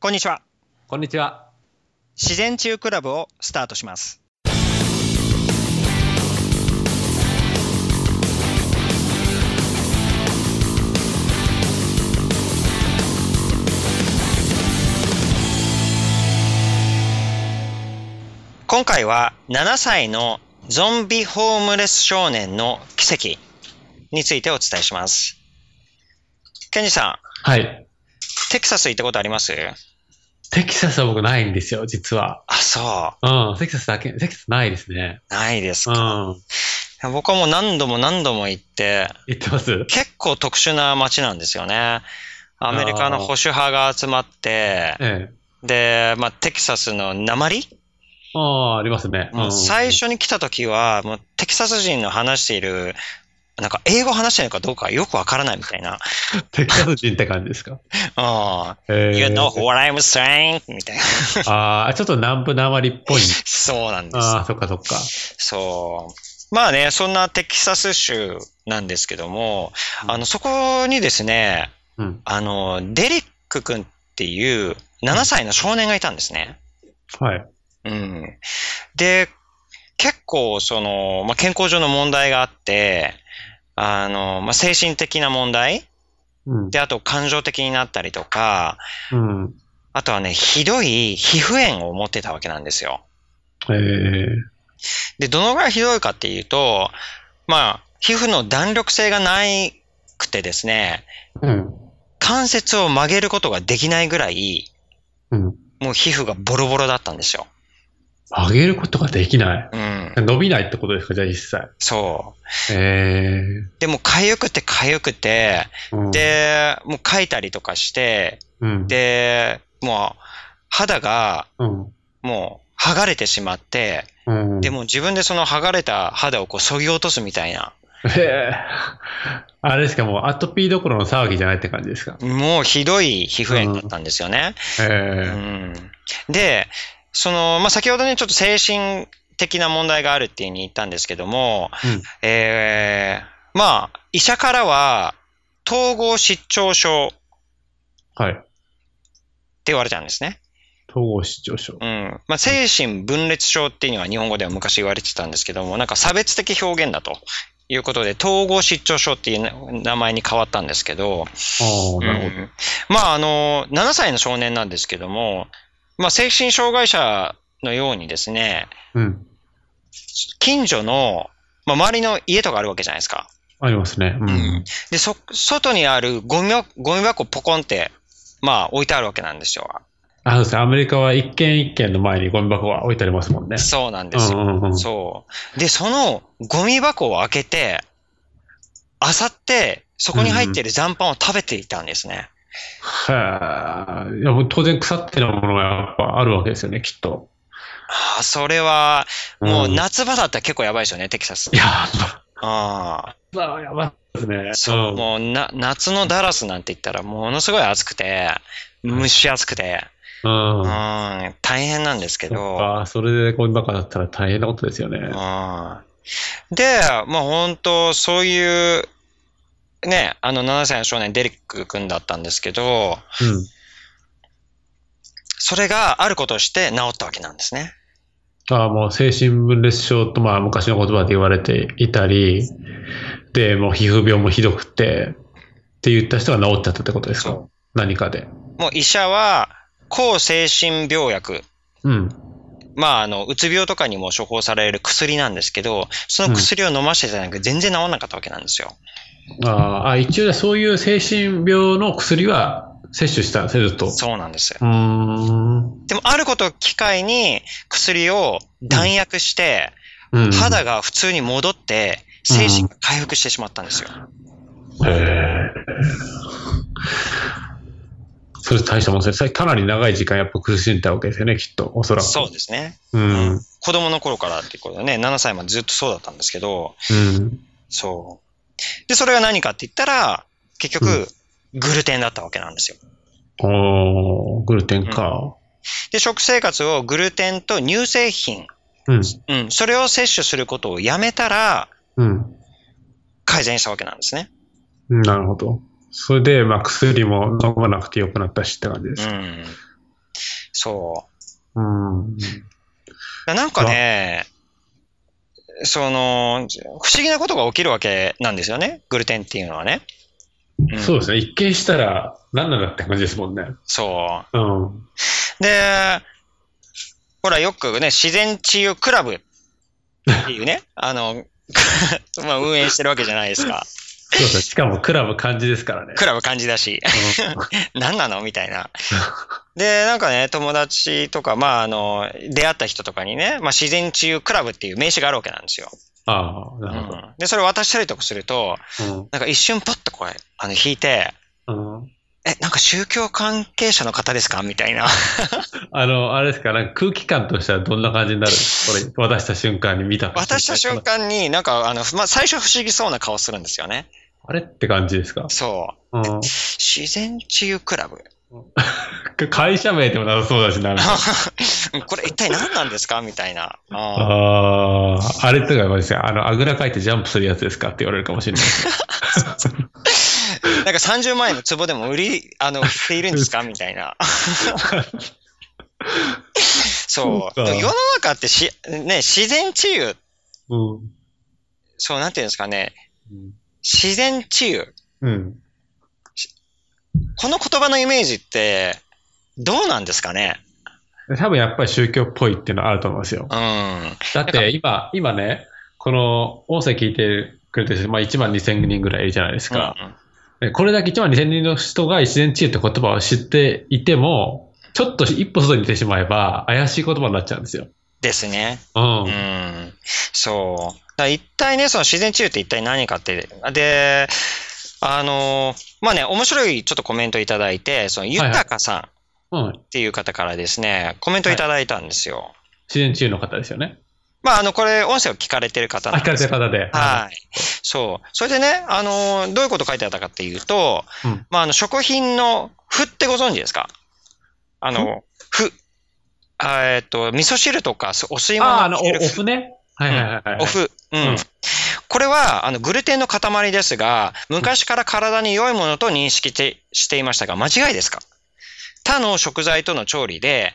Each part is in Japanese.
こんにちは。こんにちは。自然治癒クラブをスタートします。今回は7歳のゾンビホームレス少年の奇跡についてお伝えします。ケンジさん、はい。テキサス行ったことあります？テキサスは僕ないんですよ、実は。あ、そう。うん、テキサスだけ、テキサスないですね。ないですうか。ん。僕はもう何度も何度も行って、言ってます？結構特殊な街なんですよね。アメリカの保守派が集まって、ええ。で、まあ、テキサスの鉛、ああ、ありますね。もう最初に来た時は、もうテキサス人の話している、なんか英語話してるのかどうかよくわからないみたいな。テキサス人って感じですか？ああ、ええ You know what I'm saying? みたいな。ああ、ちょっと南部なまりっぽい。そうなんです。ああ、そっかそっか。そう。まあね、そんなテキサス州なんですけども、あの、そこにですね、うん。あの、デリック君っていう7歳の少年がいたんですね。はい。うん。で、結構、その、まあ、健康上の問題があって、あの、まあ、精神的な問題うん。で、あと感情的になったりとか、うん。あとはね、ひどい皮膚炎を持ってたわけなんですよ。ええで、どのぐらいひどいかっていうと、まあ、皮膚の弾力性がないくてですね、うん。関節を曲げることができないぐらい、うん。もう皮膚がボロボロだったんですよ。上げることができない。うん。伸びないってことですかじゃあ実際。そう。えでも、痒くて痒くて、えうん、で、もう書いたりとかして、うん。で、もう、肌が、うん。もう、剥がれてしまって、うん。でも自分でその剥がれた肌をこう、削ぎ落とすみたいな、へえ。あれですか、もうアトピーどころの騒ぎじゃないって感じですか？もうひどい皮膚炎だったんですよね。へうえ。んで、その、まあ、先ほどね、ちょっと精神的な問題があるっていうふうに言ったんですけども、うんえー、まあ、医者からは、統合失調症ってはい。言われたんですね。統合失調症。うん。まあ、精神分裂症っていうのは日本語では昔言われてたんですけども、なんか差別的表現だということで、統合失調症っていう名前に変わったんですけど、ああ、なるほうんまあ、あの、7歳の少年なんですけども、まあ、精神障害者のようにですね、ど。うん。近所の、まあ、周りの家とかあるわけじゃないですか。ありますね。うん。うんで、そ、外にあるゴミ箱、ゴミ箱ポコンって、まあ、置いてあるわけなんですよ。あ、そうですね。アメリカは一軒一軒の前にゴミ箱が置いてありますもんね。そうなんうですよ。んうんうん。そう。で、そのゴミ箱を開けて、あさって、そこに入っている残飯を食べていたんですね。へえ。いや、もう当然腐ってるものがやっぱあるわけですよね、きっと。ああ、それは、もううん夏場だったら結構やばいですよね、テキサスい。や、あまあ、やばいですねあ。。そう、もうな、夏のダラスなんて言ったらものすごい暑くて、蒸し暑くて、うん。ううん。ん、大変なんですけど、ああ、それでゴミ箱だったら大変なことですよね。うんで、まあ本当、そういう、ね、あの7歳の少年デリック君だったんですけど、うん。それがあることをして治ったわけなんですね。ああ、もう精神分裂症とまあ昔の言葉で言われていたり、で、もう皮膚病もひどくて、って言った人が治っちゃったってことですか？そ何かで。もう医者は、抗精神病薬、うん。まあ、あの、うつ病とかにも処方される薬なんですけど、その薬を飲ませてたんだけど、全然治らなかったわけなんですよ。あああ、一応そういう精神病の薬は摂取したんですね、ずっと。そうなんですよ。でも、あることを機会に薬を弾薬して、うん。肌が普通に戻って、精神が回復してしまったんですよ。へえ。それ大したもんですね。かなり長い時間やっぱ苦しんだわけですよね、きっと。おそらく。そうですね。うん。うん。子供の頃からっていうことでね、7歳までずっとそうだったんですけど、そう。で、それが何かって言ったら、結局、グルテンだったわけなんですよ。おー、グルテンか。で、食生活をグルテンと乳製品、うん。うん、それを摂取することをやめたら、うん。改善したわけなんですね。なるほど。それで、まあ、薬も飲まなくてよくなったしって感じです。うん。そう。うん。だなんかね、その、不思議なことが起きるわけなんですよね。グルテンっていうのはね。んそうですね。一見したら、何なんだって感じですもんね。そうん。う。で、ほらよくね、自然治癒クラブっていうね、あの、まあ運営してるわけじゃないですか。そうですね。しかもクラブ漢字ですからね。クラブ漢字だし、何なのみたいな。で、なんかね、友達とか、まあ、あの、出会った人とかにね、まあ、自然治癒クラブっていう名刺があるわけなんですよ。ああ、なるほうんで、それ渡したりとかすると、ど。なんか一瞬パッとこう、あの、引いて、うん。うんえ、なんか宗教関係者の方ですかみたいな。あの、あれですか、なんか空気感としてはどんな感じになる？これ、渡した瞬間に見た渡した瞬間になんか、あの、まあ、最初不思議そうな顔するんですよね。あれって感じですか？そう。うん。自然治癒クラブ。会社名でもなさそうだしな。これ一体何なんですか？みたいな。あーああ、あれとかあれですよ。あの、あぐらかいてジャンプするやつですかって言われるかもしれない。なんか30万円の壺でも売り、あの、売っているんですか？みたいな。そう。世の中ってし、ね、自然治癒、うん。そう、なんていうんですかね、自然治癒。うん。この言葉のイメージって、どうなんですかね？多分やっぱり宗教っぽいっていうのはあると思いますよ。うん。だって今、今ね、この音声聞いてくれてる人、まあ1万2000人ぐらいいるじゃないですか。でこれだけ1万2000人の人が自然治癒って言葉を知っていても、ちょっと一歩外に出てしまえば怪しい言葉になっちゃうんですよ。ですね。うん。うん。そう。一体ね、その自然治癒って一体何かって、で、あの、まあね、面白いちょっとコメントいただいて、その、ゆたかさんうん。っていう方からですね、コメントいただいたんですよ。自然治癒の方ですよね。まあ、あの、これ、音声を聞かれてる方あ、聞かれなんですよ。てる方で。はい。そう。それでね、あの、どういうこと書いてあったかっていうと、うんまあ、あの、食品の、麩ってご存知ですか？あの、麩。あえっと、味噌汁とか、お吸い物ああ、あの、おに入れるオフね。はいはいはいはい。お麩。うん。うんこれは、あの、グルテンの塊ですが、昔から体に良いものと認識してしていましたが、間違いですか？他の食材との調理で、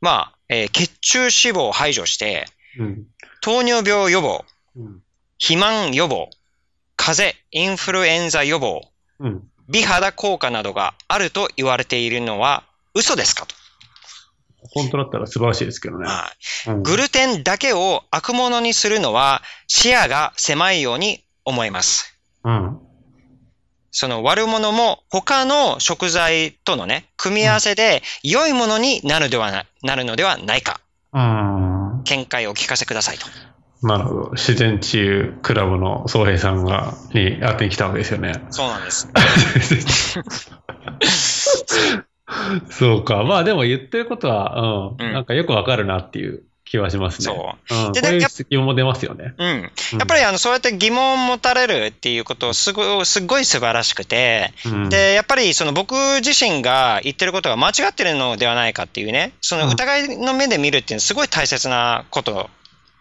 まあ、えー血中脂肪を排除して、うん。糖尿病予防、うん。肥満予防、風邪、インフルエンザ予防、うん。美肌効果などがあると言われているのは嘘ですかと。本当だったら素晴らしいですけどね。はいうんグルテンだけを悪者にするのは視野が狭いように思います。うん。その悪者も他の食材とのね、組み合わせで良いものになるではななるのではないか。うん。見解をお聞かせくださいと。なるほど。自然治癒クラブの総平さんが、に当てに来たわけですよね。そうなんです。そうか。まあでも言ってることは、うん。うんなんかよくわかるなっていう気はしますね。。そううん。でこういう質問も出ますよね。うん。うんやっぱりあの、そうやって疑問を持たれるっていうことすごすっごい素晴らしくて、うん、で、やっぱりその僕自身が言ってることが間違ってるのではないかっていうね、その疑いの目で見るっていうのはすごい大切なこと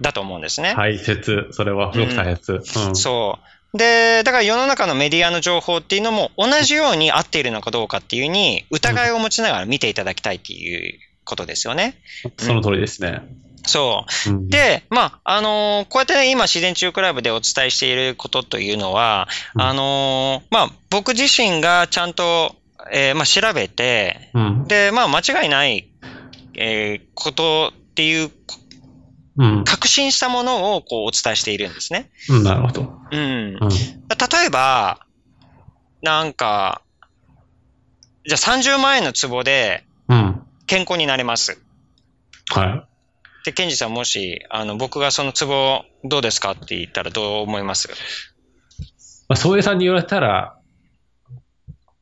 だと思うんですね。大切。それはすごく大切。うん。そう。で、だから世の中のメディアの情報っていうのも同じように合っているのかどうかっていうに疑いを持ちながら見ていただきたいっていうことですよね。その通りですね。そう。うん、で、まあ、あのーこうやってね、今、自然中クラブでお伝えしていることというのは、うんあのーまあ、僕自身がちゃんと、えーまあ、調べて、うん。で、まあ、間違いない、えーことっていう、うん。確信したものをこうお伝えしているんですね。うん。なるほど。うん。うん。例えば、なんか、じゃあ30万円の壺でうん。健康になれます。はい。で、ケンジさんもし、あの、僕がその壺どうですかって言ったらどう思います？まあ、宗江さんに言われたら、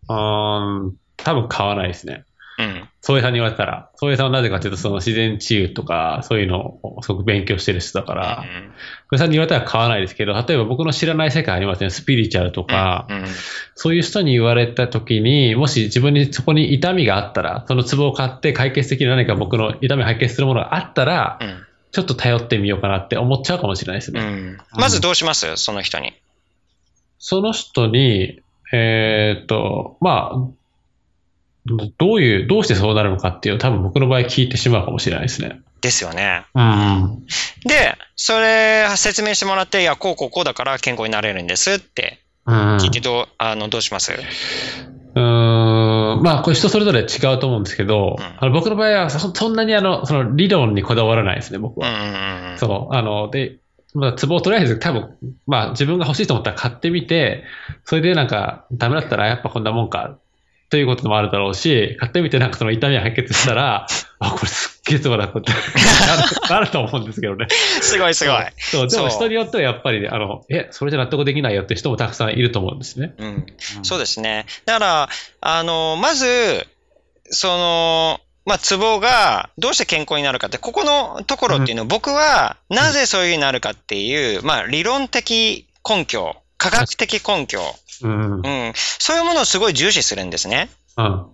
うーん、多分買わないですね。うん。宗江さんに言われたら。宗江さんはなぜかというと、その自然治癒とか、そういうのをすごく勉強してる人だから、宗江さんに言われたら買わないですけど、例えば僕の知らない世界ありますね。スピリチュアルとか、うんうんそういう人に言われた時に、もし自分にそこに痛みがあったら、そのツボを買って解決的な何か僕の痛みを解決するものがあったら、うんちょっと頼ってみようかなって思っちゃうかもしれないですね。うんまずどうします？その人に。その人に、えーっと、まあ、どういう、どうしてそうなるのかっていうのを多分僕の場合聞いてしまうかもしれないですね。ですよね。うん。で、それ説明してもらって、いや、こうこうこうだから健康になれるんですってうん。聞いてどう、あの、どうします？うーんまあ、これ人それぞれ違うと思うんですけど、うんあの僕の場合はそそんなにあの、その理論にこだわらないですね、僕うんうは。んうん。そう、あの、で、まあ、ツボをとりあえず多分、まあ自分が欲しいと思ったら買ってみて、それでなんかダメだったらやっぱこんなもんか、ということもあるだろうし、買ってみてなんかその痛みが解決したら、あ、これすっげえツボだったってなるなると思うんですけどね。すごいすごい。そう、でも人によってはやっぱりね、あの、え、それじゃ納得できないよって人もたくさんいると思うんですね。うん。そうですね。だから、あの、まず、その、まあ、ツボがどうして健康になるかって、ここのところっていうのを僕はなぜそういうふうになるかっていう、まあ、理論的根拠、科学的根拠、うん。うん。うん、そういうものをすごい重視するんですね。うん。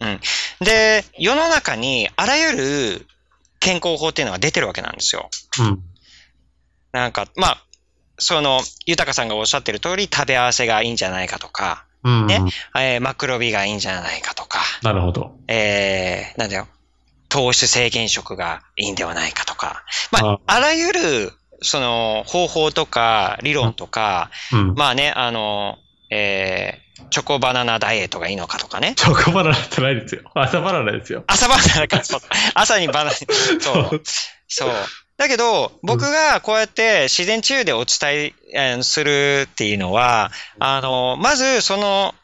で、世の中にあらゆる健康法っていうのが出てるわけなんですよ。うん。なんか、まあ、その、豊さんがおっしゃってる通り、食べ合わせがいいんじゃないかとか、うん。ねえーマクロビがいいんじゃないかとか、なるほど。えー、なんだよ、糖質制限食がいいんではないかとか、まああ、あらゆる、その、方法とか、理論とか、うん。まあね、あの、えー、チョコバナナダイエットがいいのかとかね。チョコバナナじゃないですよ。朝バナナですよ。朝バナナか、そう朝にバナナ、そう。そう。だけど、僕がこうやって自然治癒でお伝ええーするっていうのは、あの、まずその、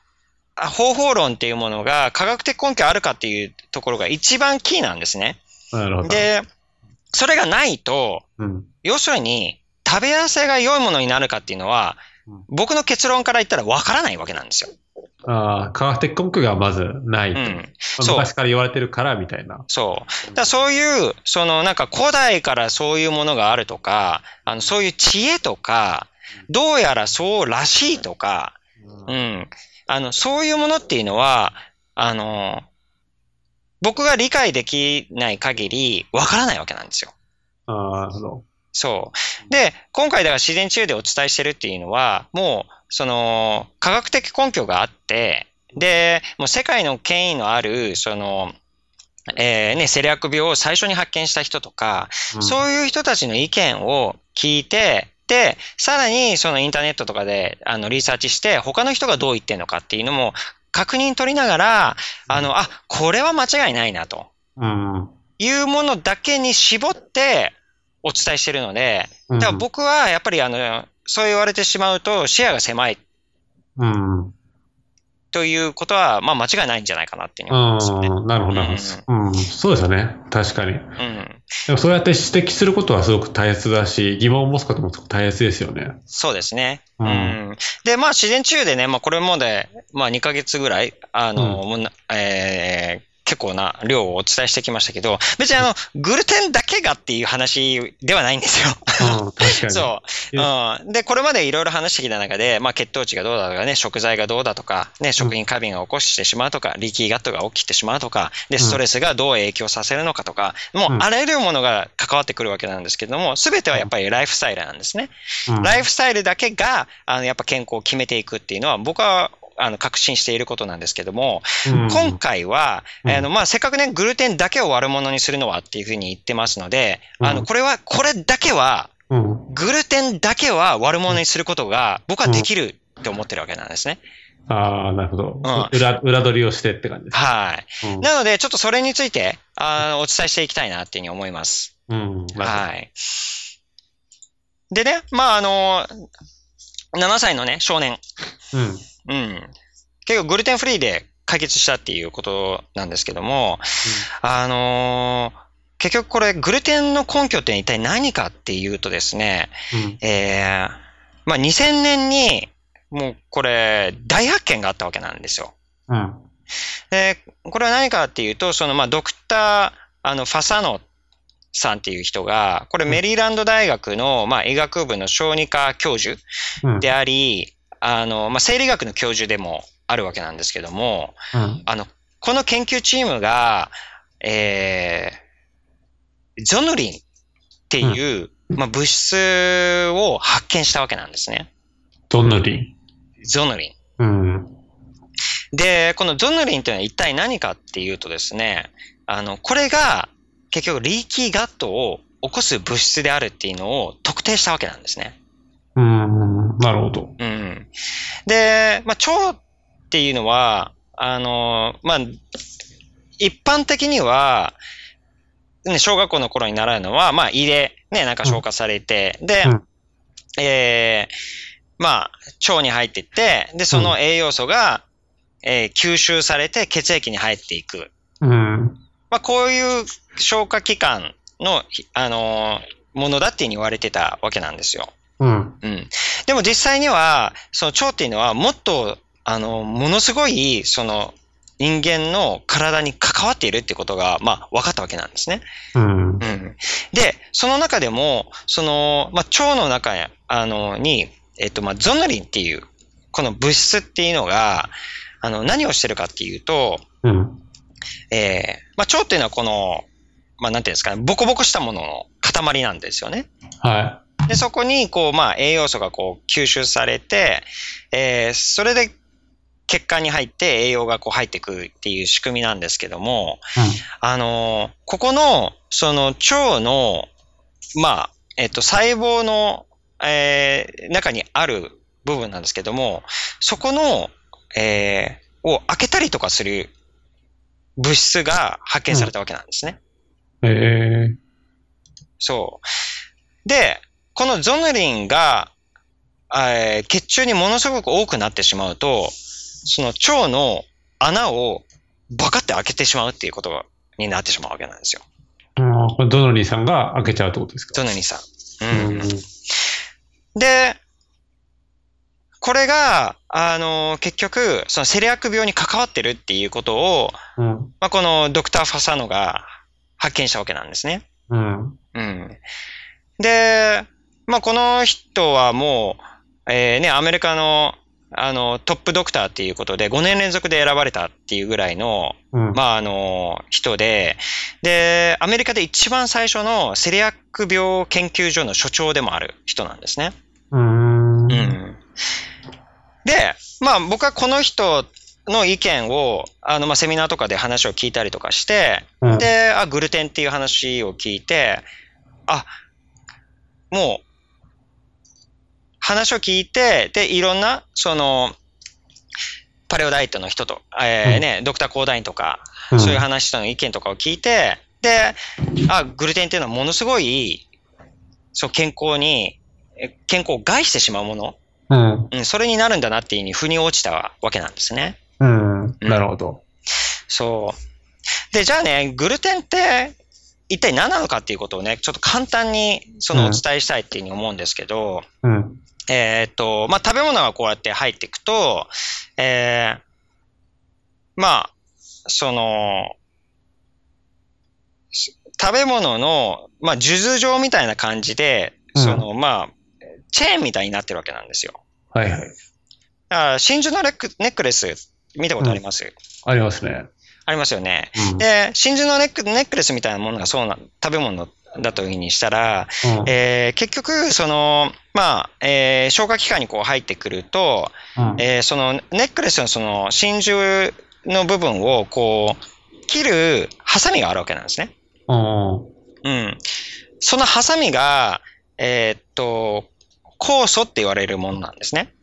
あ方法論っていうものが科学的根拠あるかっていうところが一番キーなんですね。なるほど。で、それがないと、うん。要するに、食べ合わせが良いものになるかっていうのはうん、僕の結論から言ったらわからないわけなんですよ。ああ、科学的根拠がまずないと。うん。昔から言われてるからみたいな。そう。だそういう、そのなんか古代からそういうものがあるとか、あのそういう知恵とか、どうやらそうらしいとか、うん。あの、そういうものっていうのは、あの、僕が理解できない限り、わからないわけなんですよ。ああ、なるほど。そう。で、今回だから自然治癒でお伝えしてるっていうのは、もう、その、科学的根拠があって、で、もう世界の権威のある、その、えーね、セリアク病を最初に発見した人とか、そういう人たちの意見を聞いて、で、さらにそのインターネットとかであのリサーチして、他の人がどう言ってるのかっていうのも確認取りながら、あの、あ、これは間違いないなとうん。いうものだけに絞ってお伝えしてるので、うん。だから僕はやっぱりあの、そう言われてしまうと視野が狭いうん。ということは、まあ間違いないんじゃないかなっていうふうに思いますよね。うん。なるほど、なるほど。うん。そうですよね。確かに。うん。でもそうやって指摘することはすごく大切だし、疑問を持つこともすごく大切ですよね。そうですね。ううんん。で、まあ自然治癒でね、まあこれまで、まあ2ヶ月ぐらい、あの、もうなえー結構な量をお伝えしてきましたけど、別にあの、グルテンだけがっていう話ではないんですよ。そう。うん。で、これまでいろいろ話してきた中で、まあ血糖値がどうだとかね、食材がどうだとか、ね、食品過敏が起こしてしまうとか、リキーガットが起きてしまうとか、で、ストレスがどう影響させるのかとか、もううんあらゆるものが関わってくるわけなんですけども、すべてはやっぱりライフスタイルなんですね。うんライフスタイルだけが、あの、やっぱ健康を決めていくっていうのは、僕は、あの、確信していることなんですけども、うん今回は、うんあの、まあ、せっかくね、グルテンだけを悪者にするのはっていうふうに言ってますので、あの、うんこれは、これだけは、うん。グルテンだけは悪者にすることが、僕はできるって思ってるわけなんですね。ああ、なるほど。ん裏、裏取りをしてって感じです。はい。うん。なので、ちょっとそれについて、あのお伝えしていきたいなっていうふうに思います。うん。はい。でね、まあ、あの、7歳のね、少年。うん。うん。結構グルテンフリーで解決したっていうことなんですけども、あのー結局これグルテンの根拠って一体何かっていうとですね、うん。えー、まあ2000年にもうこれ大発見があったわけなんですよ。うん。で、これは何かっていうと、そのまあドクター、あのファサノさんっていう人が、これメリーランド大学のまあ医学部の小児科教授うん。であり、あの、まあ生理学の教授でもあるわけなんですけども、うん。あの、この研究チームが、えー、ゾヌリンっていう、まあ、物質を発見したわけなんですね。どんなりゾヌリン。うん。で、このゾヌリンというのは一体何かっていうとですね、あの、これが結局リーキーガットを起こす物質であるっていうのを特定したわけなんですね。うん、なるほど。うん。で、まあ、腸っていうのは、あの、まあ、一般的には、ね、小学校の頃に習うのは、まあ、胃で、ね、なんか消化されて、うん、で、うん、えー、まあ、腸に入っていって、で、その栄養素が、うん、えー、吸収されて血液に入っていく。うん。まあ、こういう消化器官の、あのー、ものだっていうに言われてたわけなんですよ。うん。うん。でも実際には、その腸っていうのはもっと、あの、ものすごい、その、人間の体に関わっているってことが、まあ、分かったわけなんですね。うん。うん。で、その中でも、その、まあ、腸の中あの、に、えっと、まあ、ゾノリンっていう、この物質っていうのが、あの、何をしてるかっていうと、うん。えー、まあ、腸っていうのはこの、まあ、なんていうんですかね、ボコボコしたものの塊なんですよね。はい。で、そこに、こう、まあ、栄養素がこう、吸収されて、えー、それで血管に入って栄養がこう入ってくるっていう仕組みなんですけども、うん、あの、ここの、その腸の、まあ、えっと、細胞の、えー、中にある部分なんですけども、そこの、えー、を開けたりとかする物質が発見されたわけなんですね。へ、うん、えー。そう。で、このゾヌリンが、えー、血中にものすごく多くなってしまうと、その腸の穴をバカって開けてしまうっていうことになってしまうわけなんですよ。ああ、これドノリーさんが開けちゃうってことですか？ドノリーさん。うん。うん、で、これが、あの、結局、そのセリアック病に関わってるっていうことを、うん、まあ、このドクター・ファサノが発見したわけなんですね。うん。うん。で、まあ、この人はもう、えー、ね、アメリカのあの、トップドクターっていうことで5年連続で選ばれたっていうぐらいの、うん、まあ、あの、人で、で、アメリカで一番最初のセリアック病研究所の所長でもある人なんですね。うん。うん。で、まあ、僕はこの人の意見を、あの、まあ、セミナーとかで話を聞いたりとかして、うん、で、あ、グルテンっていう話を聞いて、あ、もう、話を聞いて、で、いろんな、その、パレオダイエットの人と、えー、ね、うん、ドクター・コーダインとか、そういう話との意見とかを聞いて、で、あ、グルテンっていうのはものすごい、そう、健康に、健康を害してしまうもの、うん、うん、それになるんだなっていうふうに腑に落ちたわけなんですね。うん、なるほど。そう。で、じゃあね、グルテンって一体何なのかっていうことをね、ちょっと簡単にそのお伝えしたいっていうふうに思うんですけど、うん、えっ、と、まあ、食べ物がこうやって入っていくと、えー、まあ、その、食べ物の、まあ、数珠状みたいな感じで、うん、その、まあ、チェーンみたいになってるわけなんですよ。はいはい。だから真珠のネックレス、見たことあります、うん、ありますね。ありますよね。うん、で、真珠のネックネックレスみたいなものがそうな、食べ物だというにしたら、うん、えー、結局、その、まあ、えー、消化器官にこう入ってくると、うん、えー、そのネックレスのその真珠の部分をこう、切るハサミがあるわけなんですね。うん。うん。そのハサミが、えー、っと、酵素って言われるものなんですね。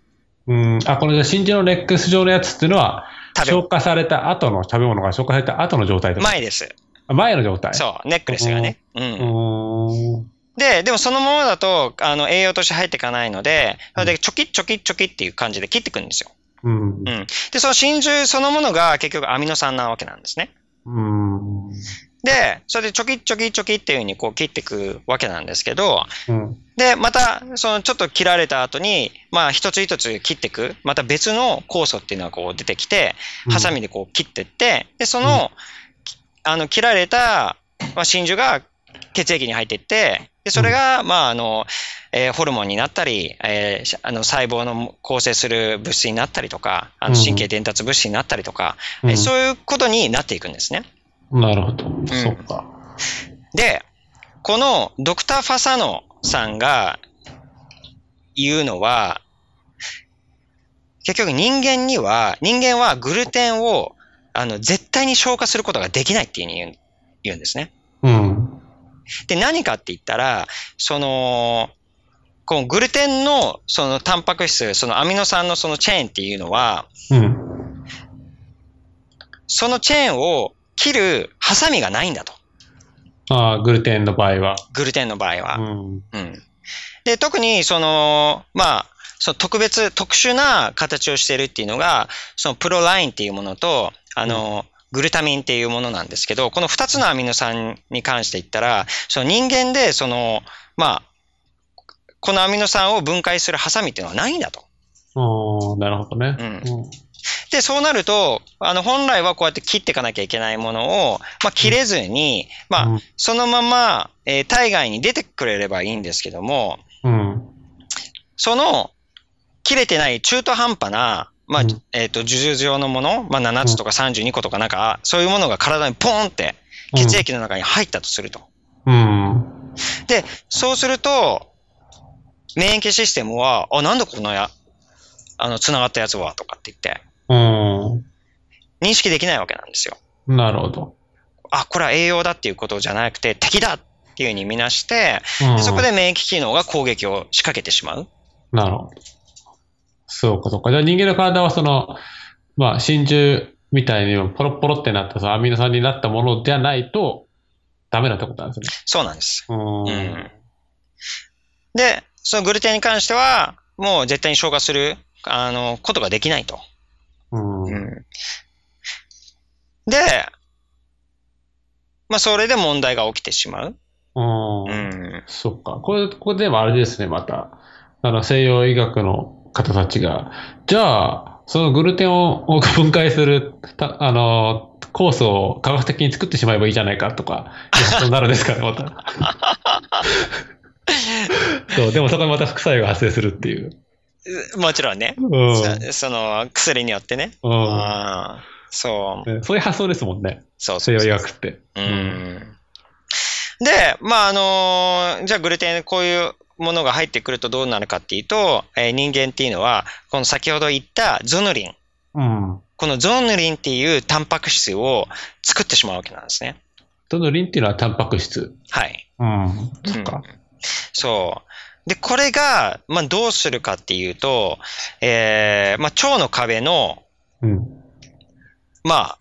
うん。あ、この真珠のネックス状のやつっていうのは、消化された後の食べ物が消化された後の状態前です。前の状態そう、ネックレスがね。うん。で、でもそのままだと、あの、栄養として入っていかないので、それで、ちょきちょきちょきっていう感じで切っていくんですよ。うん。うん。で、その真珠そのものが結局アミノ酸なわけなんですね。うん。で、それでちょきちょきちょきっていうふうにこう切っていくわけなんですけど、うん、で、また、そのちょっと切られた後に、まあ一つ一つ切っていく、また別の酵素っていうのがこう出てきて、ハサミでこう切っていって、で、その、あの、切られた、まあ、真珠が血液に入っていって、で、それが、まあ、あの、えー、ホルモンになったり、えー、あの、細胞の構成する物質になったりとか、あの、神経伝達物質になったりとか、うん、そういうことになっていくんですね。なるほど。うん、そうか。で、このドクター・ファサノさんが言うのは、結局人間には、人間はグルテンを、あの、絶対に消化することができないっていうふうに言うんですね。うん。で、何かって言ったら、その、このグルテンのそのタンパク質、そのアミノ酸のそのチェーンっていうのは、うん。そのチェーンを切るハサミがないんだと。ああ、グルテンの場合は。グルテンの場合は。うん。うん。で、特にその、まあ、その特別、特殊な形をしているっていうのが、そのプロラインっていうものと、あの、グルタミンっていうものなんですけど、この二つのアミノ酸に関して言ったら、その人間で、その、まあ、このアミノ酸を分解するハサミっていうのはないんだと。ああ、なるほどね。うんで、そうなると、あの、本来はこうやって切っていかなきゃいけないものを、まあ、切れずに、まあ、うんそのまま、えー体外に出てくれればいいんですけども、うん。その、切れてない中途半端な、まあ、うんえっ、と、樹状のもの、まあ、7つとか32個とかなんか、そういうものが体にポーンって血液の中に入ったとすると。うん。で、そうすると、免疫システムは、あ、なんだこのや、あの、繋がったやつは、とかって言って、うん。認識できないわけなんですよ。なるほど。あ、これは栄養だっていうことじゃなくて、敵だっていうふうに見なして、うんでそこで免疫機能が攻撃を仕掛けてしまう。なるほど。そうか、そうか。じゃあ人間の体はその、まあ、真珠みたいにポロッポロってなったさ、アミノ酸になったものじゃないと、ダメだってことなんですそうなんです。ね。うん。うんで、そのグルテンに関しては、もう絶対に消化する、あの、ことができないと。うん。うんで、まあ、それで問題が起きてしまう。うん。うん。そっか。これ、ここでもあれですね、また。あの、西洋医学の方たちが、じゃあ、そのグルテンをを分解する、たあの、酵素を科学的に作ってしまえばいいじゃないかとか、そうなるんですかね、また。そう、でもそこにまた副作用が発生するっていう。もちろんね。うん。そその、薬によってね。うんそう。ねそういう発想ですもんね、そうそうそう西洋医学って。うん。で、まあ、あのーじゃあグルテン、こういうものが入ってくるとどうなるかっていうと、えー人間っていうのは、この先ほど言ったゾヌリン。うん。このゾヌリンっていうタンパク質を作ってしまうわけなんですね。どのリンっていうのはタンパク質。はい。うん。そっか。そう。で、これが、まあ、どうするかっていうと、えーまあ、腸の壁の、うん。まあ、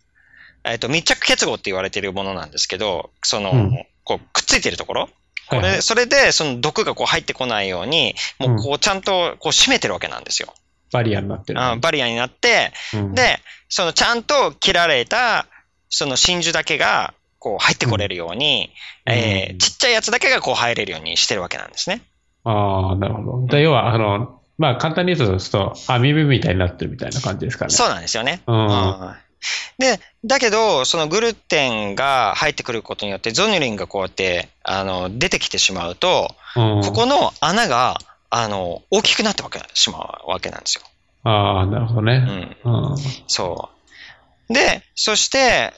えっ、と、密着結合って言われているものなんですけど、その、うんこう、くっついてるところこれ、はいはいそれで、その毒がこう入ってこないように、もうこう、ちゃんとこう締めてるわけなんですよ。バリアになってる。あバリアになって、うん、で、そのちゃんと切られた、その真珠だけが、こう入ってこれるように、うんえーうんちっちゃいやつだけがこう入れるようにしてるわけなんですね。ああ、なるほど。で要は、あの、まあ、簡単に言うと、ちょっと網目みたいになってるみたいな感じですかね。そうなんですよね。うん。うんで、だけど、そのグルテンが入ってくることによって、ゾニュリンがこうやって、あの、出てきてしまうと、うん、ここの穴が、あの、大きくなってわけしまうわけなんですよ。ああ、なるほどうね。ん。うん。そう。で、そして、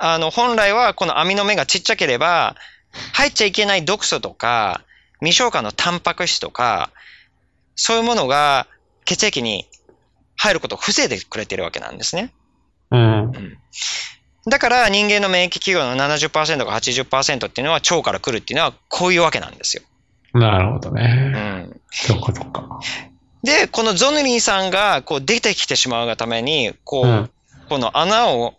あの、本来はこの網の目がちっちゃければ、入っちゃいけない毒素とか、未消化のタンパク質とか、そういうものが血液に入ることを防いでくれてるわけなんですね。うん。だから人間の免疫企業の70%か80%っていうのは腸から来るっていうのはこういうわけなんですよ。なるほどうね。ん。そっかそっか。で、このゾヌリンさんがこう出てきてしまうがために、こう、うんこの穴を、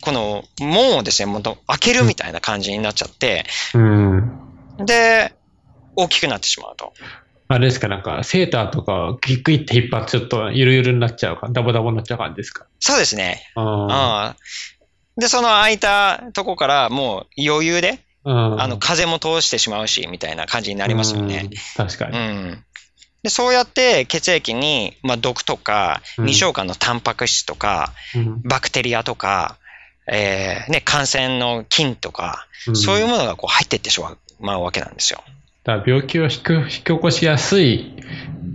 この門をですね、もっと開けるみたいな感じになっちゃって、うん。で、大きくなってしまうと。あれですか、なんか、セーターとかをグイッグイって引っ張って、ちょっとゆるゆるになっちゃうか、ダボダボになっちゃう感じですか？そうですね。あうん。で、その開いたとこからもう余裕で、ああの、風も通してしまうし、みたいな感じになりますよね。。うん確かうに。ん。で、そうやって血液に、まあ、毒とか、うん未消化のタンパク質とか、うんバクテリアとか、えーね、感染の菌とか、うんそういうものがこう入っていってしまうまうわけなんですよ。だから病気を引く引き起こしやすい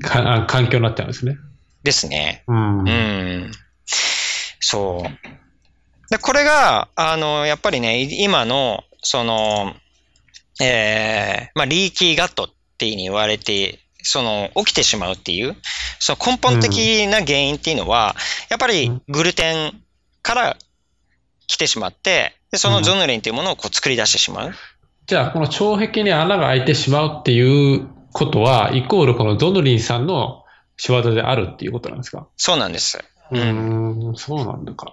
かあ環境になっちゃうんですね。ですね。うん。うん。そう。で、これが、あの、やっぱりね、い今の、その、えーまあ、リーキーガットっていうに言われて、その、起きてしまうっていう、その根本的な原因っていうのは、やっぱりグルテンから来てしまって、でそのゾヌリンっていうものをこう作り出してしまう。じゃあ、この腸壁に穴が開いてしまうっていうことは、イコールこのゾヌリンさんの仕業であるっていうことなんですか？そうなんです。うーん、そうなんだか。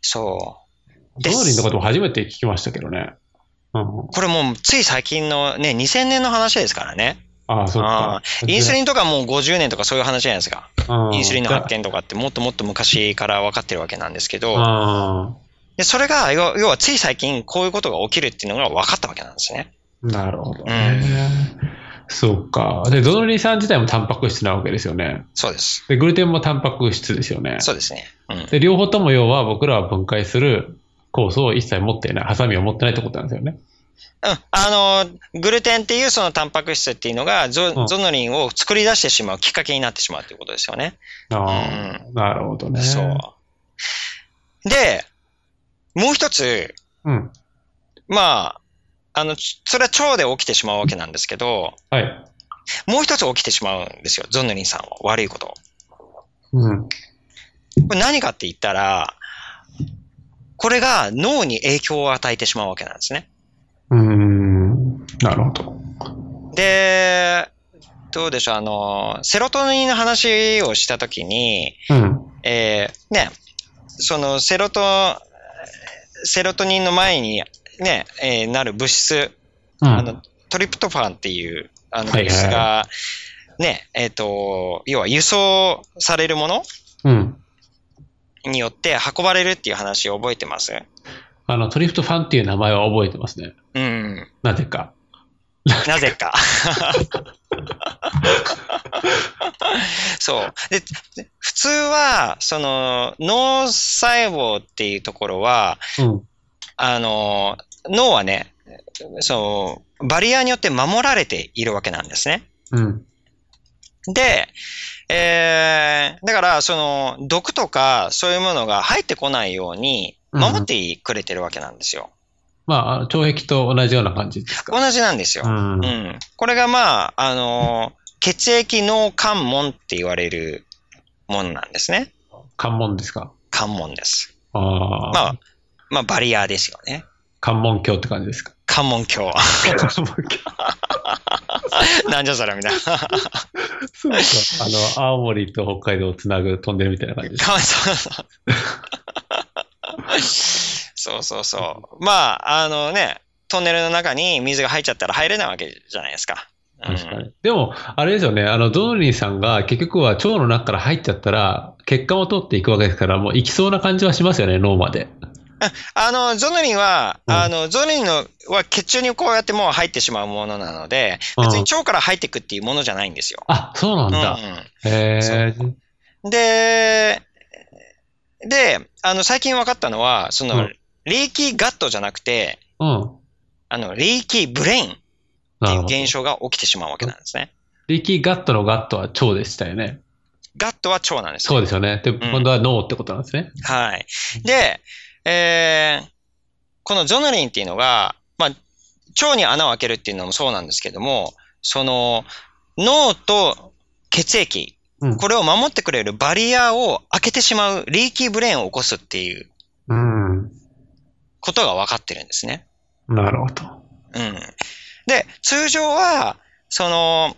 そう。ゾヌリンのことも初めて聞きましたけどね。うん、これもうつい最近のね、2000年の話ですからね。ああ、そうあか。ーインスリンとかもう50年とかそういう話じゃないですか。うんインスリンの発見とかってもっともっと昔から分かってるわけなんですけど、あでそれが要要はつい最近こういうことが起きるっていうのが分かったわけなんですね。あ、なるほどね。そうか。で、ゾノリン酸自体もタンパク質なわけですよね。そうです。で、グルテンもタンパク質ですよね。そうですね。うん。で、両方とも要は僕らは分解する酵素を一切持っていない、ハサミを持ってないってことなんですよね。うん、あの、グルテンっていうそのタンパク質っていうのがゾ,、うんゾノリンを作り出してしまうきっかけになってしまうということですよね。ああ、なるほどね。そう。で、もう一つ、うん。まあ、あの、ちそれは腸で起きてしまうわけなんですけど、はい。もう一つ起きてしまうんですよ、ゾノリンさんは。悪いこと。うん。これ何かって言ったら、これが脳に影響を与えてしまうわけなんですね。うーん。なるほど。で、どうでしょう、あの、セロトニンの話をしたときに、うん。えーね、そのセロト、セロトニンの前にね、えーなる物質、うん。あの、トリプトファンっていう、あの物質が、ね、えっ、と、要は輸送されるものうん。によって運ばれるっていう話を覚えてます？あの、トリプトファンっていう名前は覚えてますね。うん。なぜか。なぜか。そう。で、普通は、その、脳細胞っていうところは、うん。あの、脳はね、そう、バリアによって守られているわけなんですね。うん。で、えー、だから、その、毒とかそういうものが入ってこないように守ってくれてるわけなんですよ。まああの、腸壁と同じような感じですか？同じなんですよ。うんう。ん。これがまあ、あの、血液脳関門って言われるものなんですね。関門ですか？関門です。ああ。まあ、まあ、バリアですよね。関門橋って感じですか？関門橋。関門橋。なんじゃそれみたいな。そうか。あの、青森と北海道をつなぐトンネルみたいな感じです。か？そうそう。そうそうそう。まあ、あのね、トンネルの中に水が入っちゃったら入れないわけじゃないですか。うん確かに。でも、あれですよね、あの、ゾノリンさんが結局は腸の中から入っちゃったら、血管を通っていくわけですから、もう行きそうな感じはしますよね、脳まで。あの、ゾヌリンは、うんあの、ゾヌリンのは血中にこうやってもう入ってしまうものなので、うん別に腸から入っていくっていうものじゃないんですよ。あ、そうなんだ。うんへえ。うん、で、で、あの、最近分かったのは、その、うんリーキーガットじゃなくて、うん。あの、リーキーブレインってない。う現象が起きてしまうわけなんですね。リーキーガットのガットは腸でしたよね。ガットは腸なんですそうですよね。で、ん今度は脳ってことなんですね。はい。で、えー、このゾノリンっていうのが、まあ、腸に穴を開けるっていうのもそうなんですけども、その、脳と血液、うんこれを守ってくれるバリアを開けてしまうリーキーブレーンを起こすっていううん。ことが分かってるんですね。なるほど。うん。で、通常は、その、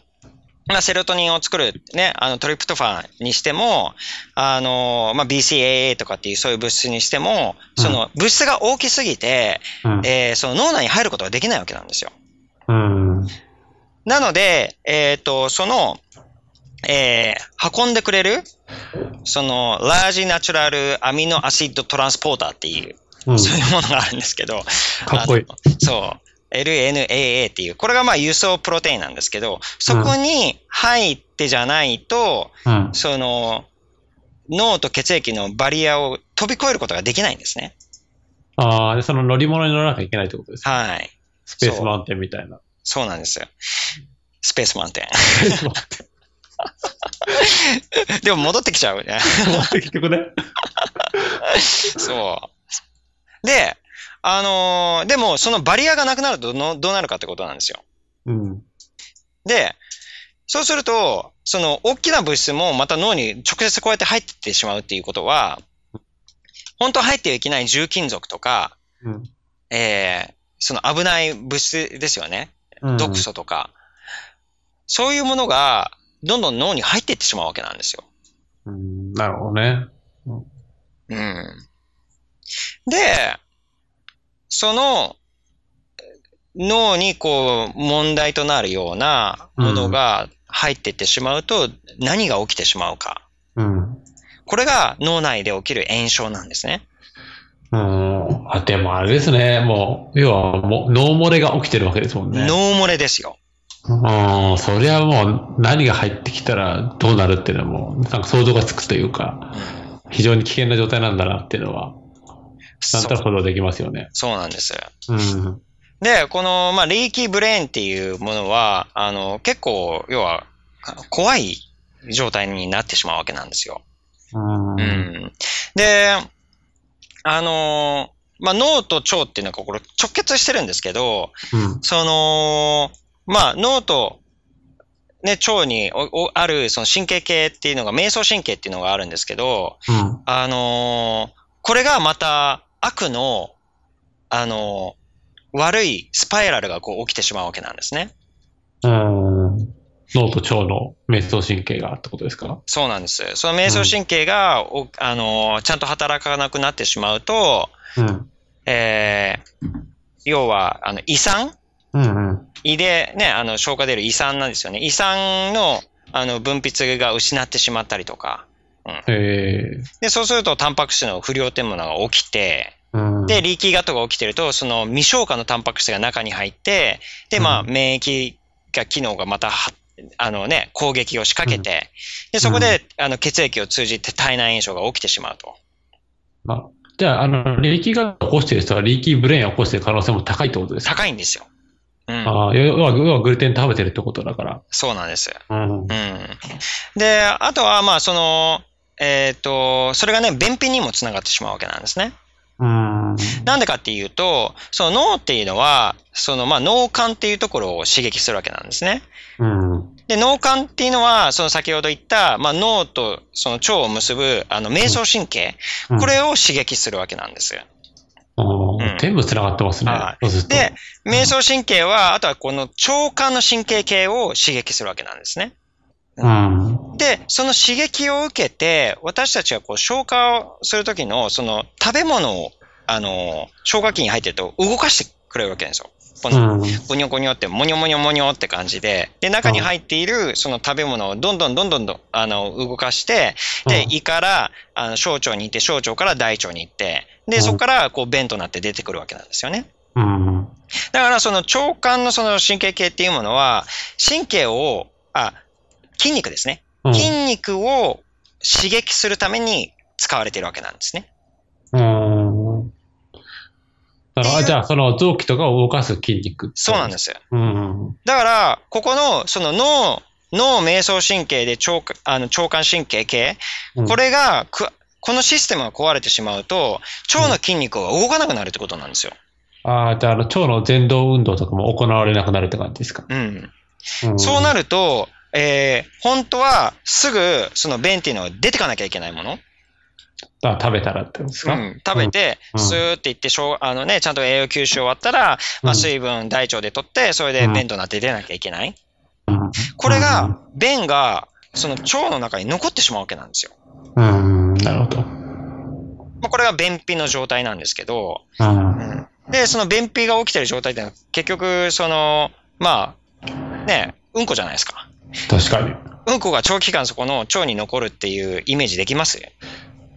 まあ、セロトニンを作る、ね、あの、トリプトファンにしても、あの、まあ、BCAA とかっていうそういう物質にしても、その物質が大きすぎて、うん。えーその脳内に入ることができないわけなんですよ。うん。なので、えっ、と、その、えー運んでくれる、その、ラージナチュラルアミノアシッドトランスポーターっていう、うん。そういうものがあるんですけど、かっこいい。そう。LNAA っていう、これがまあ輸送プロテインなんですけど、そこに入ってじゃないと、うん。その、脳と血液のバリアを飛び越えることができないんですね。ああ、で、その乗り物に乗らなきゃいけないってことですか？はい。スペースマウンテンみたいな。そうなんですよ。スペースマウンテン。スペースマウンテ でも戻ってきちゃうね。ン結局ね。そう。で、あのーでもそのバリアがなくなるとどのどうなるかってことなんですよ。うん。で、そうすると、その大きな物質もまた脳に直接こうやって入ってってしまうっていうことは、本当は入ってはいけない重金属とか、うん。えー、その危ない物質ですよね。うん毒素とか。そういうものが、どんどん脳に入っていってしまうわけなんですよ。うん。なるほどね。うん。で、その、脳にこう、問題となるようなものが入っていってしまうと、何が起きてしまうか。うん。これが脳内で起きる炎症なんですね。うん。あ、でもあれですね。もう、要はもう脳漏れが起きてるわけですもんね。脳漏れですよ。うん。そりゃもう何が入ってきたらどうなるっていうのはもう、なんか想像がつくというか、非常に危険な状態なんだなっていうのは、なんとなく想像できますよね。そうなんです。うん。で、この、まあ、リーキーブレーンっていうものは、あの、結構、要は、怖い状態になってしまうわけなんですよ。うん。うん。で、あの、まあ、脳と腸っていうのがこれ直結してるんですけど、うん。その、まあ、脳と、ね、腸にあるその神経系っていうのが、迷走神経っていうのがあるんですけど、うん。あのーこれがまた悪の、あのー悪いスパイラルがこう起きてしまうわけなんですね。うん。脳と腸の瞑想神経がってことですか？そうなんです。その迷走神経が、おあのーちゃんと働かなくなってしまうと、うん。えー要は、あの、胃酸？うんうん。胃でね、あの、消化出る胃酸なんですよね。胃酸の、あの、分泌が失ってしまったりとか。えで、そうすると、タンパク質の不良っていうものが起きて。で、リーキーガットが起きてると、その未消化のタンパク質が中に入って、で、まあ、うん免疫が機能がまたは、あのね、攻撃を仕掛けて、で、そこで、あの、血液を通じて体内炎症が起きてしまうと。あじゃあ、あの、リーキーが起こしている人はリーキーブレーンを起こしている可能性も高いってことですか？高いんですよ。うん。ああ、要は、要はグルテン食べてるってことだから。そうなんです。うん。うん。で、あとは、まあ、その、えっ、と、それがね、便秘にもつながってしまうわけなんですね。うん。なんでかっていうと、その脳っていうのは、その、まあ、脳幹っていうところを刺激するわけなんですね。うん。で、脳幹っていうのは、その先ほど言った、まあ、脳とその腸を結ぶ、あの、迷走神経、うんこれを刺激するわけなんです。あうんー全部繋がってますねは。そうするとで、迷走神経は、あとはこの腸管の神経系を刺激するわけなんですね。うん。で、その刺激を受けて、私たちがこう消化をするときの、その食べ物を、あの、消化器に入ってると動かしてくれるわけですよ。この、うん。ゴニョゴニョって、モニョモニョモニョって感じで、で、中に入っているその食べ物をどんどんどんどんどん、あの、動かして、でう、ん胃から、あの、小腸に行って、小腸から大腸に行って、で、うんそこから、こう、便となって出てくるわけなんですよね。うん。だから、その腸管のその神経系っていうものは、神経を、あ、筋肉ですね。うん。筋肉を刺激するために使われているわけなんですね。うん。なるほど。あじゃあ、その臓器とかを動かす筋肉。。そうなんですす。うん。だから、ここの、その脳、脳瞑想神経で腸かあの腸管神経系、うんこれがく、このシステムが壊れてしまうと、腸の筋肉が動かなくなるってことなんですよ。ああ、じゃあ、あの、腸の前動運動とかも行われなくなるって感じですか？うん。うん、そうなる。ると、えー本当はすぐその便っていうのが出てかなきゃいけないもの。あ食べたらってことですか、うん、食べて、うんスーっていってしょう、あのね、ちゃんと栄養吸収終わったら、まあ、うん水分大腸で取って、それで便となって出なきゃいけない。うんこれが、便が、その腸の中に残ってしまうわけなんですよ。うん、うん、なるほど。まあ、これが便秘の状態なんですけど、うん。うんで、その便秘が起きてる状態ってのは、結局、その、まあ、ね、うんこじゃないですか。確かに。うんこが長期間そこの腸に残るっていうイメージできます？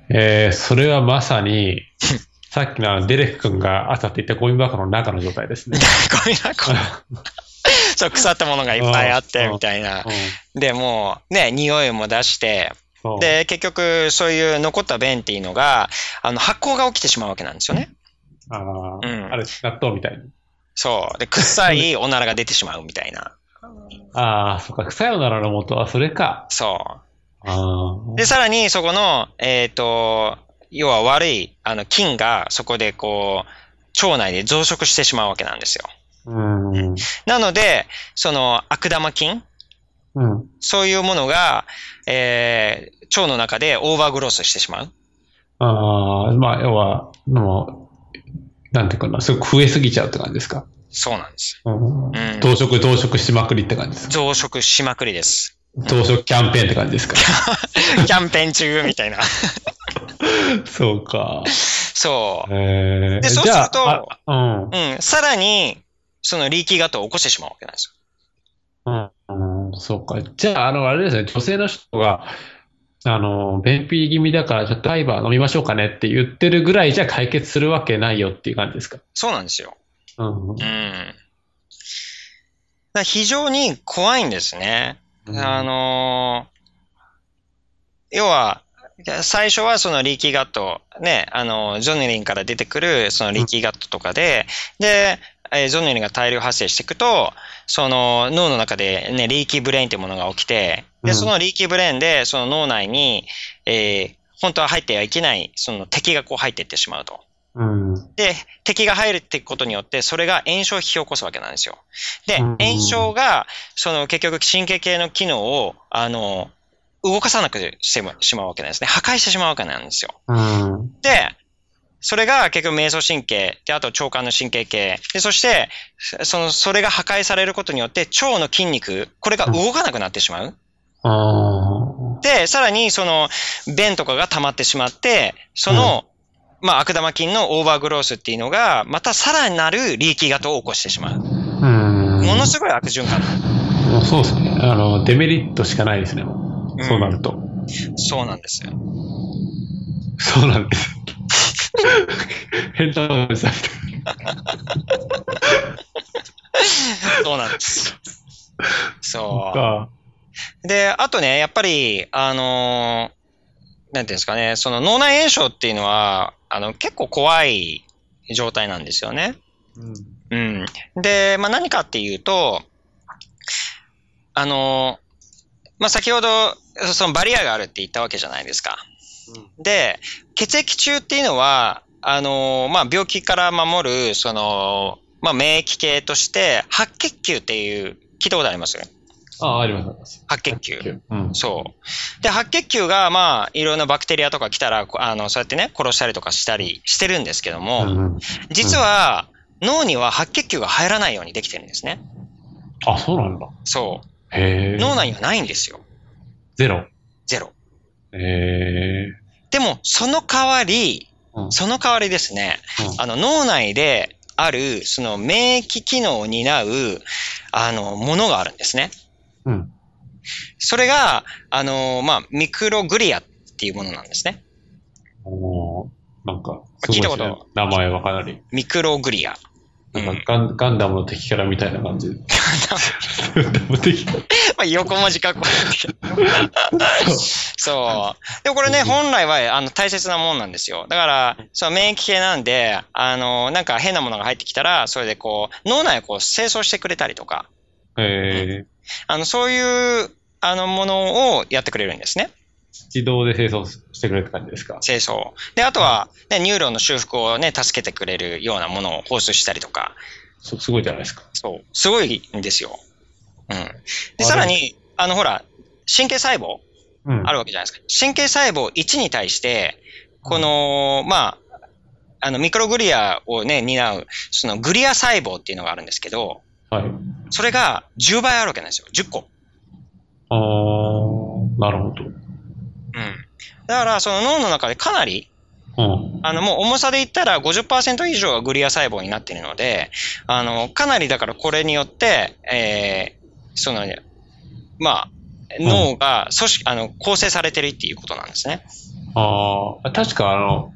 えー、それはまさに、さっきのデレク君が朝って言ったゴミ箱の中の状態ですね。ゴミ箱。そう、腐ったものがいっぱいあって、みたいな。うんで、もう、ね、匂いも出して、で、結局、そういう残った便っていうのが、あの、発酵が起きてしまうわけなんですよね。あーうんあれ、納豆みたいに。そう。で、臭いおならが出てしまうみたいな。ああ、そっか、さよならの元はそれか。そあう。ーで、さらに、そこの、えっ、と、要は悪い、あの、菌が、そこでこう、腸内で増殖してしまうわけなんですよ。うん。なので、その、悪玉菌？うん。そういうものが、えー、腸の中でオーバーグロースしてしまう。ああ、まあ、要は、もう、なんていうかな、すごく増えすぎちゃうって感じですか？そうなんです。うん。うん増殖、増殖しまくりって感じですか？増殖しまくりです。増殖キャンペーンって感じですか？キャンペーン中みたいな。そうか。そう。えー、でそうするとあうん。うん。さらに、そのリーキーガットを起こしてしまうわけなんですよ。うん、うん、そうか。じゃあ、あの、あれですね、女性の人が、あの、便秘気味だから、ちょっとダイバー飲みましょうかねって言ってるぐらいじゃ解決するわけないよっていう感じですか？そうなんですよ。うん。うん。だ非常に怖いんですね。あのー要は、最初はそのリーキーガット、ね、あの、ジョネリンから出てくるそのリーキーガットとかで、で、えーゾヌリンが大量発生していくと、その脳の中でね、リーキーブレインっていうものが起きて、で、うんそのリーキーブレインで、その脳内に、えー本当は入ってはいけない、その敵がこう入っていってしまうと。うん。で、敵が入るってことによって、それが炎症を引き起こすわけなんですよ。で、うん炎症が、その結局神経系の機能を、あの、動かさなくしてしまうわけなんですね。破壊してしまうわけなんですよ。うん。で、それが結局迷走神経、で、あと腸管の神経系。で、そして、その、それが破壊されることによって、腸の筋肉、これが動かなくなってしまう。あで、さらに、その、便とかが溜まってしまって、その、まあ、悪玉菌のオーバーグロースっていうのが、またさらなるリーキー型を起こしてしまう。あ。うん。ものすごい悪循環。もうそうですね。あの、デメリットしかないですね、もう。うんそうなると。そうなんですよ。そうなんです。変なおじさんそうなんです。そか。う。で、あとね、やっぱり、あのーなんていうんですかね、その脳内炎症っていうのは、あの、結構怖い状態なんですよね。うん。うん。で、まあ、何かっていうと、あの、まあ、先ほど、そのバリアがあるって言ったわけじゃないですか。で、血液中っていうのは、あの、まあ、病気から守る、その、まあ、免疫系として、白血球っていう、聞いたことありますああ、あります、あります。白血球。うん。そう。で、白血球が、まあ、いろんなバクテリアとか来たら、こあの、そうやってね、殺したりとかしたりしてるんですけども、うん実は、脳には白血球が入らないようにできてるんですね。あ、そうなんだ。そう。へえ。脳内にはないんですよ。ゼロ。ゼロ。へえ。でも、その代わり、うんその代わりですね、うんあの、脳内である、その免疫機能を担う、あの、ものがあるんですね。うん。それが、あの、まあ、ミクログリアっていうものなんですね。おーなんか、聞いたこと名前はかなり。ミクログリア。なんかガン、ガンダムの敵キャラみたいな感じ。ガンダム敵キャラ。まあ、横文字かっこいい。そう。でもこれね、本来はあの大切なもんなんですよ。だから、その免疫系なんで、あの、なんか変なものが入ってきたら、それでこう、脳内をこう清掃してくれたりとか、えあの、そういう、あの、ものをやってくれるんですね。ー、自動で清掃してくれる感じですか？清掃。で、あとは、ね、ニューロンの修復をね、助けてくれるようなものを放出したりとか、そすごいじゃないですか。そう。すごいんですよ。うん。で、さらに、あの、ほら、神経細胞うん。あるわけじゃないですか。神経細胞1に対して、この、まあ、あの、ミクログリアをね、担う、そのグリア細胞っていうのがあるんですけど、はい。それが10倍あるわけなんですよ。10個。あー、なるほど。うん。だから、その脳の中でかなり、うん。あの、もう重さで言ったら50%以上がグリア細胞になっているので、あの、かなりだからこれによって、えー、その、まあ、脳が組織、あの、構成されてるっていうことなんですね。あー、確かあの、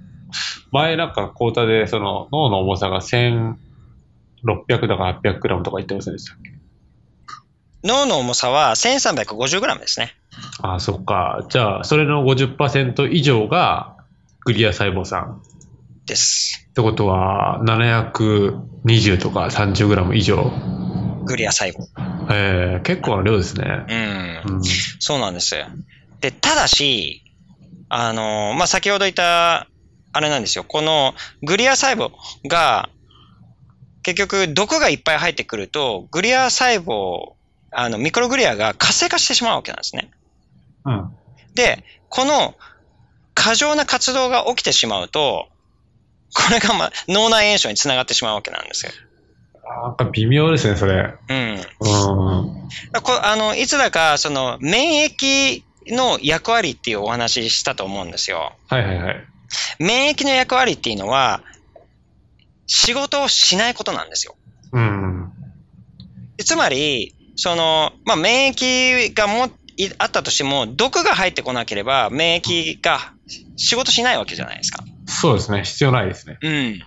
前なんか講座でその脳の重さが1600だか800グラムとか言ってませんでしたっけ？脳の重さは 1350g ですね。ああ、そっか。じゃあ、それの50%以上がグリア細胞さん。です。ってことは、720とか30グラム以上。グリア細胞。えー、結構な量ですね。うん。うん。そうなんですよ。で、ただし、あの、まあ、先ほど言った、あれなんですよ。このグリア細胞が、結局毒がいっぱい入ってくると、グリア細胞あの、ミクログリアが活性化してしまうわけなんですね。うん。で、この過剰な活動が起きてしまうと、これが、ま、脳内炎症につながってしまうわけなんですよ。なんか微妙ですね、それ。うん。うん。こあの、いつだか、その、免疫の役割っていうお話ししたと思うんですよ。はいはいはい。免疫の役割っていうのは、仕事をしないことなんですよ。うん。でつまり、その、まあ、免疫がもいあったとしても、毒が入ってこなければ、免疫が仕事しないわけじゃないですか。そうですね。必要ないですね。うん。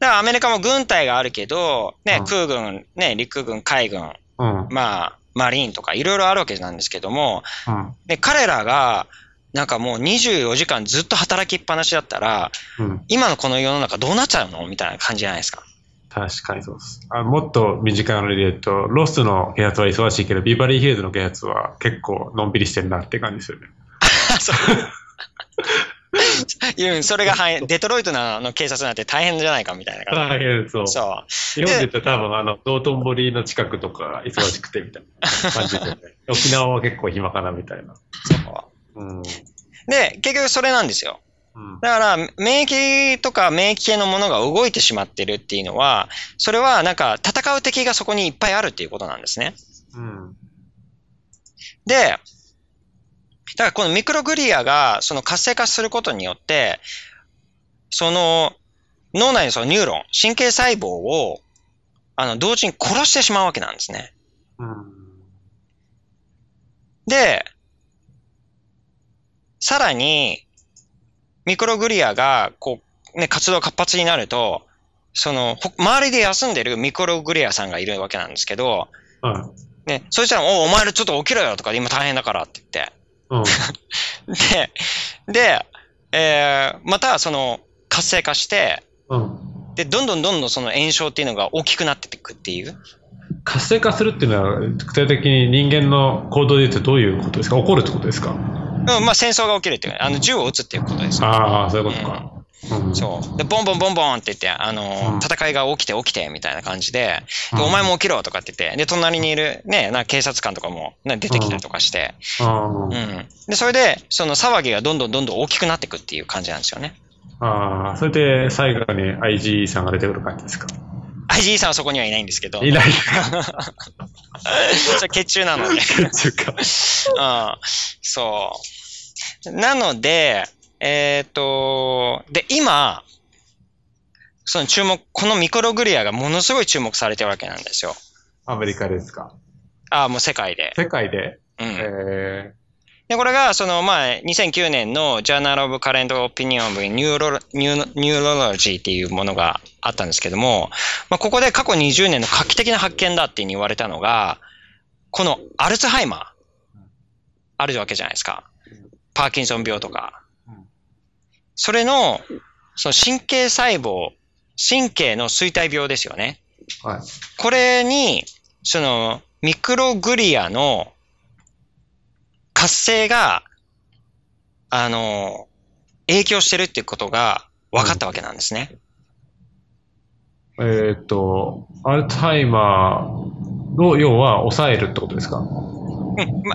だからアメリカも軍隊があるけど、ねう、ん空軍、ね、陸軍、海軍、うん。まあ、マリーンとかいろいろあるわけなんですけども、うん。で、彼らが、なんかもう24時間ずっと働きっぱなしだったら、うん。今のこの世の中どうなっちゃうのみたいな感じじゃないですか。確かにそうです。あもっと短いので言うと、ロスの啓発は忙しいけど、ビバリーヒルズの啓発は結構のんびりしてるなって感じですよね。そう。うん、それが反映デトロイトのの警察なんて大変じゃないかみたいな感大変そう。じ。そう。日本で言ったら多分あの、道頓堀の近くとか忙しくてみたいな感じでね。沖縄は結構暇かなみたいな。そううん。で、結局それなんですよ。うん。だから、免疫とか免疫系のものが動いてしまってるっていうのは、それはなんか戦う敵がそこにいっぱいあるっていうことなんですね。うん。で、だからこのミクログリアがその活性化することによって、その脳内のそのニューロン、神経細胞をあの同時に殺してしまうわけなんですね。うん。で、さらに、ミクログリアが、こう、ね、活動活発になると、その、ほ周りで休んでるミクログリアさんがいるわけなんですけど、はい。ね、そいつらも、おお前らちょっと起きろよとか、今大変だからって言って。うん。で、で、えー、またその、活性化して、うん。で、どんどんどんどんその炎症っていうのが大きくなっていくっていう。活性化するっていうのは、具体的に人間の行動で言うとどういうことですか？起こるってことですか？うん、まあ戦争が起きるっていう、あの、銃を撃つっていうことです。ああ、そういうことか。うん。そう。で、ボンボンボンボンって言って、あの、うん戦いが起きて起きてみたいな感じで、うんでお前も起きろとかって言って、で、隣にいるね、なんか警察官とかも、ね、出てきたりとかして、あうん。で、それで、その騒ぎがどんどんどんどん大きくなっていくっていう感じなんですよね。あ。ああ、それで最後に IG さんが出てくる感じですか？IG さんはそこにはいないんですけど、いない。血中なので。っていうか。うん。そう。なので、えっ、と、で、今、その注目、このミクログリアがものすごい注目されてるわけなんですよ。アメリカですか？ああ、もう世界で。世界で？うん。えで、これが、その、まあ、2009年の Journal of Current Opinion of Neuro- Neuro- Neurology っていうものがあったんですけども、まあ、ここで過去20年の画期的な発見だっていうに言われたのが、このアルツハイマー、あるわけじゃないですか。パーキンソン病とかうん。それの、その神経細胞、神経の衰退病ですよね。ーはい。これに、その、ミクログリアの活性が、あの、影響してるっていうことが分かったわけなんですね。えーっと、アルツハイマーの要は抑えるってことですか？うん。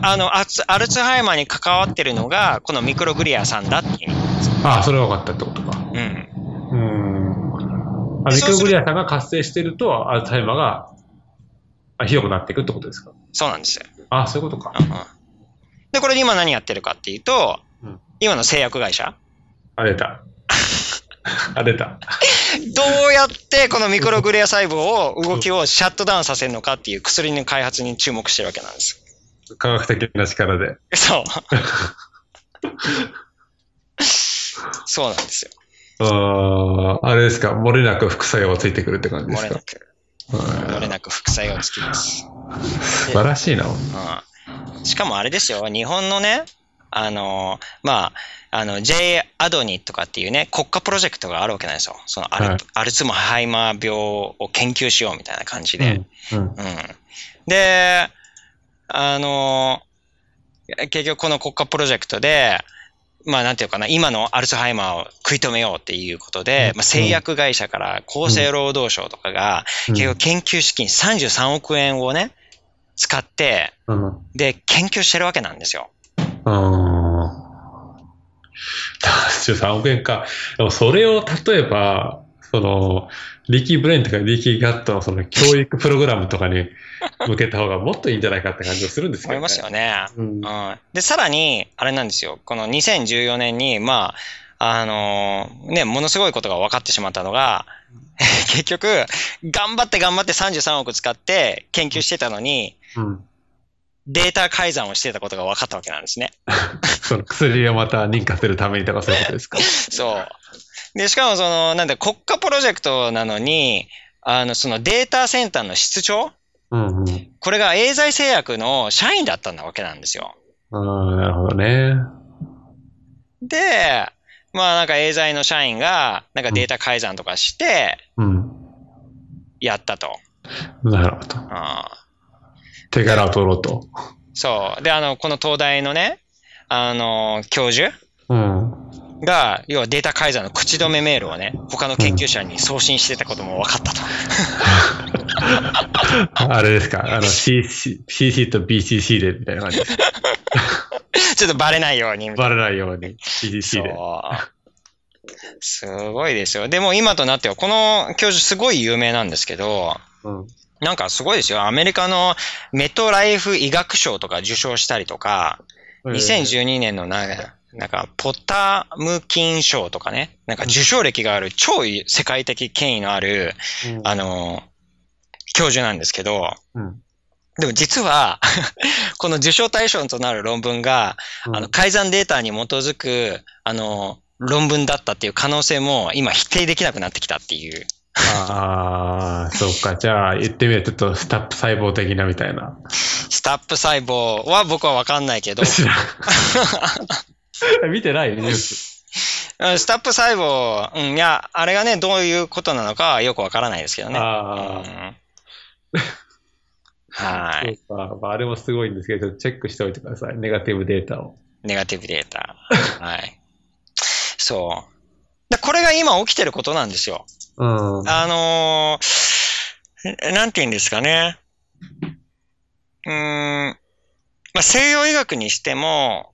あの、アツアルツハイマーに関わってるのが、このミクログリアさんだっていう。ああ、それは分かったってことか。うん。うん。あミクログリアさんが活性してると、アルツハイマーがあひどくなっていくってことですか？そうなんですよ。ああ、そういうことかう。んうんで、これで今何やってるかっていうと、うん今の製薬会社、あ、出た。あ、出た。どうやってこのミクログリア細胞を動きをシャットダウンさせるのかっていう薬の開発に注目してるわけなんです。科学的な力で。そう。そうなんですよ。ああ、あれですか？漏れなく副作用がついてくるって感じですか？漏れな。く、漏れなく副作用つきます。素晴らしいな。うん。しかもあれですよ、日本のね、あの、まあ、あの、J アドニとかっていうね、国家プロジェクトがあるわけなんですよ。そのアル,、はいアルツハイマー病を研究しようみたいな感じで。うん。うんうん。で、あの、結局この国家プロジェクトで、まあなんていうかな、今のアルツハイマーを食い止めようっていうことで、うんまあ、製薬会社から厚生労働省とかが、うん結局研究資金33億円をね、使って、うん。で、研究してるわけなんですよ。うん。33億円か。でもそれを例えば、その、リキーブレインとかリキーガットのその教育プログラムとかに 向けた方がもっといいんじゃないかって感じがするんですけど、思いますよね。うんうん。で、さらに、あれなんですよ。この2014年に、まあ、あのーね、ものすごいことが分かってしまったのが、結局、頑張って頑張って33億使って研究してたのに、うん。データ改ざんをしてたことが分かったわけなんですね。その薬をまた認可するためにとかそういうことですか？そう。で、しかもその、なんだ、国家プロジェクトなのに、あの、そのデータセンターの室長？うんうん。これがエーザイ製薬の社員だったんだわけなんですよ。ああ、なるほどね。で、まあなんかエーザイの社員が、なんかデータ改ざんとかして、うん。やったと。なるほど。あー手柄を取ろうと。そう。で、あの、この東大のね、あの、教授？うん。が、要はデータ改ざんの口止めメールをね、他の研究者に送信してたことも分かったと。あれですか？あの CC, CC と BCC でみたいな感じです。ちょっとバレないようにバレないように CCC で。すごいですよ。でも今となっては、この教授すごい有名なんですけど、うん。なんかすごいですよ。アメリカのメトライフ医学賞とか受賞したりとか、2012年のななんか、ポッタムキン賞とかね、なんか受賞歴がある超世界的権威のある、うん。あの、教授なんですけど、うん。でも実は、この受賞対象となる論文が、うん。あの、改ざんデータに基づく、あの、論文だったっていう可能性も今否定できなくなってきたっていう。ああ、そうか。じゃあ、言ってみると、ちょっとスタップ細胞的なみたいな。スタップ細胞は僕はわかんないけど、見てない？ニュース。うんスタップ細胞、うん、いや、あれがね、どういうことなのかはよくわからないですけどね。あうんあ、はい。そうか。まあ、あれもすごいんですけど、チェックしておいてください。ネガティブデータを。ネガティブデータ。はい。そう。でこれが今起きてることなんですよ。うん。あのーなんて言うんですかね。うーん、まあ、西洋医学にしても、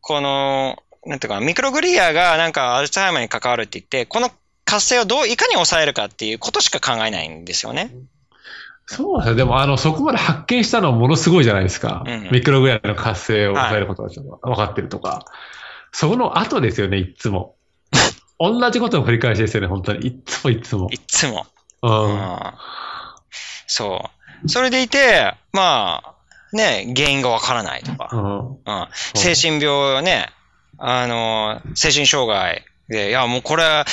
この、なんていうかな、ミクログリアがなんかアルツハイマーに関わるって言って、この活性をどう、いかに抑えるかっていうことしか考えないんですよね。そうですね。でも、あの、そこまで発見したのはものすごいじゃないですか。うんミクログラムの活性を抑えることがちょっと分かってるとか。その後ですよね、いっつも。同じことの繰り返しですよね、本当に。いっつもいっつもい。っつも。う。うんんそう。それでいて、まあ、ね、原因がわからないとか。うん。うん、精神病ね、あの、精神障害で、いや、もうこれ、や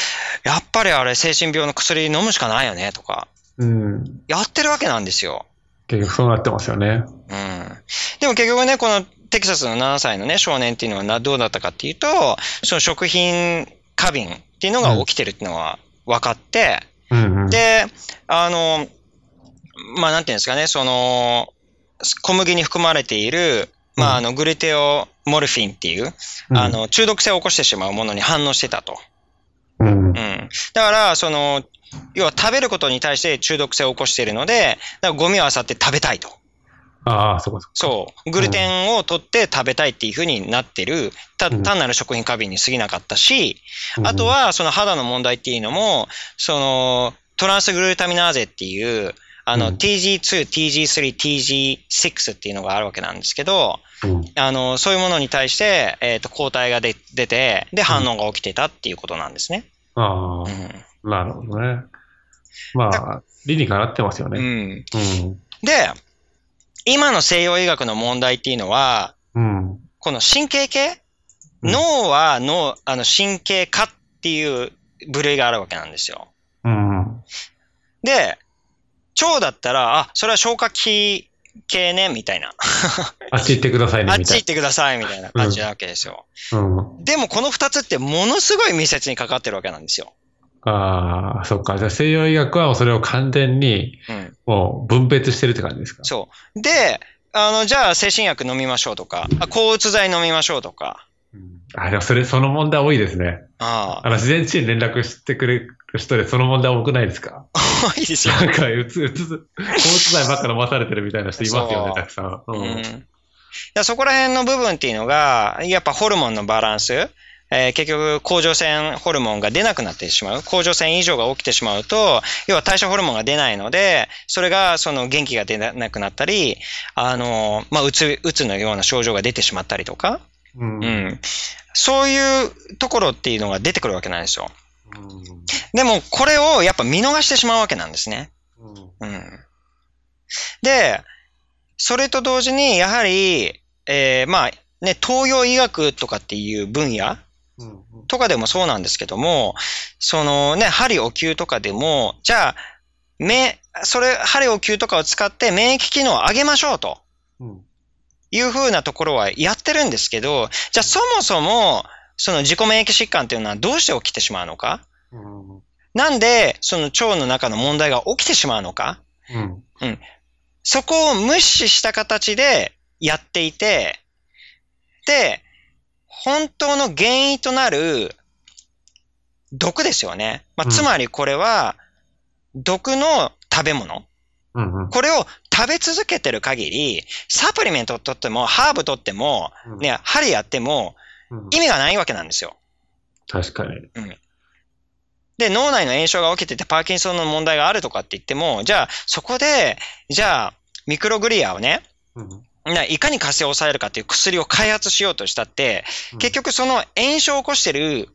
っぱりあれ、精神病の薬飲むしかないよね、とか、うん。やってるわけなんですよ。結局そうなってますよね。うん。でも結局ね、このテキサスの7歳のね、少年っていうのはなどうだったかっていうと、その食品過敏っていうのが起きてるっていうのは分かって、うんうん。で、あの、まあ、なんていうんですかね、その、小麦に含まれている、まあ、あの、グルテオモルフィンっていう、うんあ、の、中毒性を起こしてしまうものに反応してたと。うんう。ん。だから、その、要は食べることに対して中毒性を起こしているので、だからゴミを漁って食べたいと。ああ、そうかそうそう。グルテンを取って食べたいっていうふうになってる、たうん単なる食品過敏に過ぎなかったし、か。あとは、その肌の問題っていうのも、その、トランスグルタミナーゼっていう、あの、うん TG2、TG3、TG6 っていうのがあるわけなんですけど、あの、そういうものに対して、えっ、と、抗体が出出て、で、反応が起きてたっていうことなんですね。あうあ、なるほどね。まあ、理にかなってますよね。ん。うん。で、今の西洋医学の問題っていうのは、うん。この神経系、うん脳は脳、あの、神経科っていう部類があるわけなんですよ。うん。で、腸だったら、あ、それは消化器系ね、みたいな。あっち行ってくださいね、あっみたいち行ってください、みたいな感じなわけですよ。な。うん。でもこの二つってものすごい密接にかかってるわけなんですよ。ああ、そっか。じゃあ西洋医学はもうそれを完全にうん。もう分別してるって感じですか？そう。で、あの、じゃあ精神薬飲みましょうとか、あ抗うつ剤飲みましょうとか、うんあ、でもそれ、その問題多いですね。ああの、自然治癒に連絡してくれる人でその問題多くないですか？多いですよ。なんか、うつ、うつ、抗うつ剤ばっか飲まされてるみたいな人いますよね、たくさん。う。うんん。だそこら辺の部分っていうのが、やっぱホルモンのバランス、えー結局、甲状腺ホルモンが出なくなってしまう。甲状腺異常が起きてしまうと、要は代謝ホルモンが出ないので、それがその元気が出なくなったり、あの、まあ、うつ、うつのような症状が出てしまったりとか、うん。ううん。ん。そういうところっていうのが出てくるわけなんですよ。でも、これをやっぱ見逃してしまうわけなんですね。うん。で、それと同時に、やはり、えーまあ、ね、東洋医学とかっていう分野うん。とかでもそうなんですけども、そのね、針お灸とかでも、じゃあ、め、それ、針お灸とかを使って免疫機能を上げましょうとうん。いうふうなところはやってるんですけど、じゃあそもそも、その自己免疫疾患っていうのはどうして起きてしまうのか？うん。なんで、その腸の中の問題が起きてしまうのか？うん。そこを無視した形でやっていて、で、本当の原因となる毒ですよね。まあ、うんつまりこれは、毒の食べ物。うん。これを食べ続けてる限り、サプリメントを取っても、ハーブ取っても、うん。ね、針やってもうん。意味がないわけなんですよ。確かに。で、脳内の炎症が起きててパーキンソンの問題があるとかって言っても、じゃあそこで、じゃあミクログリアをね、うん。ないかに活性を抑えるかっていう薬を開発しようとしたって、結局その炎症を起こしてる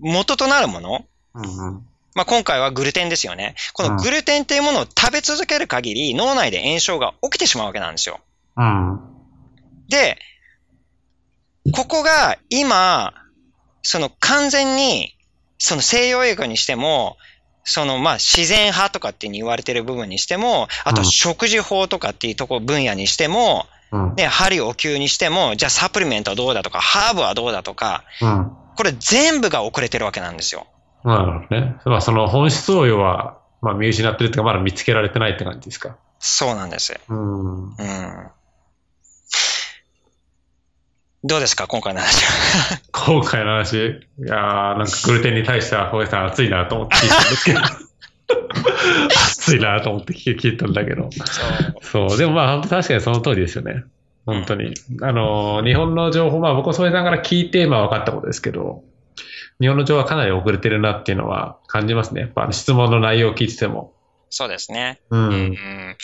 元となるもの、うん。うん。まあ、今回はグルテンですよね。このグルテンっていうものを食べ続ける限り脳内で炎症が起きてしまうわけなんですよ。うん。で、ここが今、その完全に、その西洋映画にしても、そのまあ自然派とかって言われてる部分にしても、あとうん食事法とかっていうところ分野にしても、うん。ね、針お灸にしても、じゃあサプリメントはどうだとか、ハーブはどうだとか、うん。これ全部が遅れてるわけなんですよ。なるほどね。まあ、その本質を要は、まあ、見失ってるっていうか、まだ見つけられてないって感じですか。そうなんです。うん。うん。どうですか今回の話は？今回の話、いやー、なんかグルテンに対しては、小江さん熱いなと思って聞いたんですけど。熱いなと思って聞いたんだけど。そう。そう。でもまあ、確かにその通りですよね。本当に。あのー、日本の情報、まあ僕は小江さんから聞いて、まあ分かったことですけど、日本の情報はかなり遅れてるなっていうのは感じますね。やっぱ質問の内容を聞いてても。そうですね。う。うんん。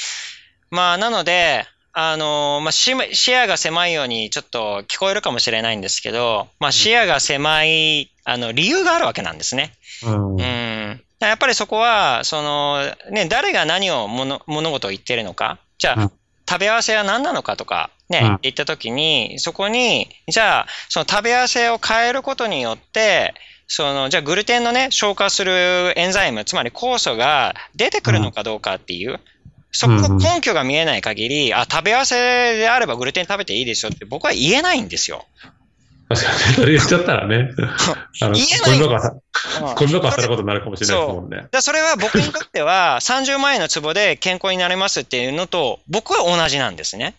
まあ、なので、あの、まあ、視視野が狭いようにちょっと聞こえるかもしれないんですけど、まあ、視野が狭い、あの、理由があるわけなんですね。うん。うん。やっぱりそこは、その、ね、誰が何を物物事を言ってるのか。じゃあ、うん食べ合わせは何なのかとか、ね、うん言ったときに、そこに、じゃあ、その食べ合わせを変えることによって、その、じゃあグルテンのね、消化するエンザイム、つまり酵素が出てくるのかどうかっていう、そこの根拠が見えない限り、あ、食べ合わせであればグルテン食べていいですよって僕は言えないんですよ。確かに、それ言っちゃったらね、あの、言えないゴミ箱さ、れることになるかもしれないですもんね。だそれは僕にとっては30万円の壺で健康になれますっていうのと僕は同じなんですね。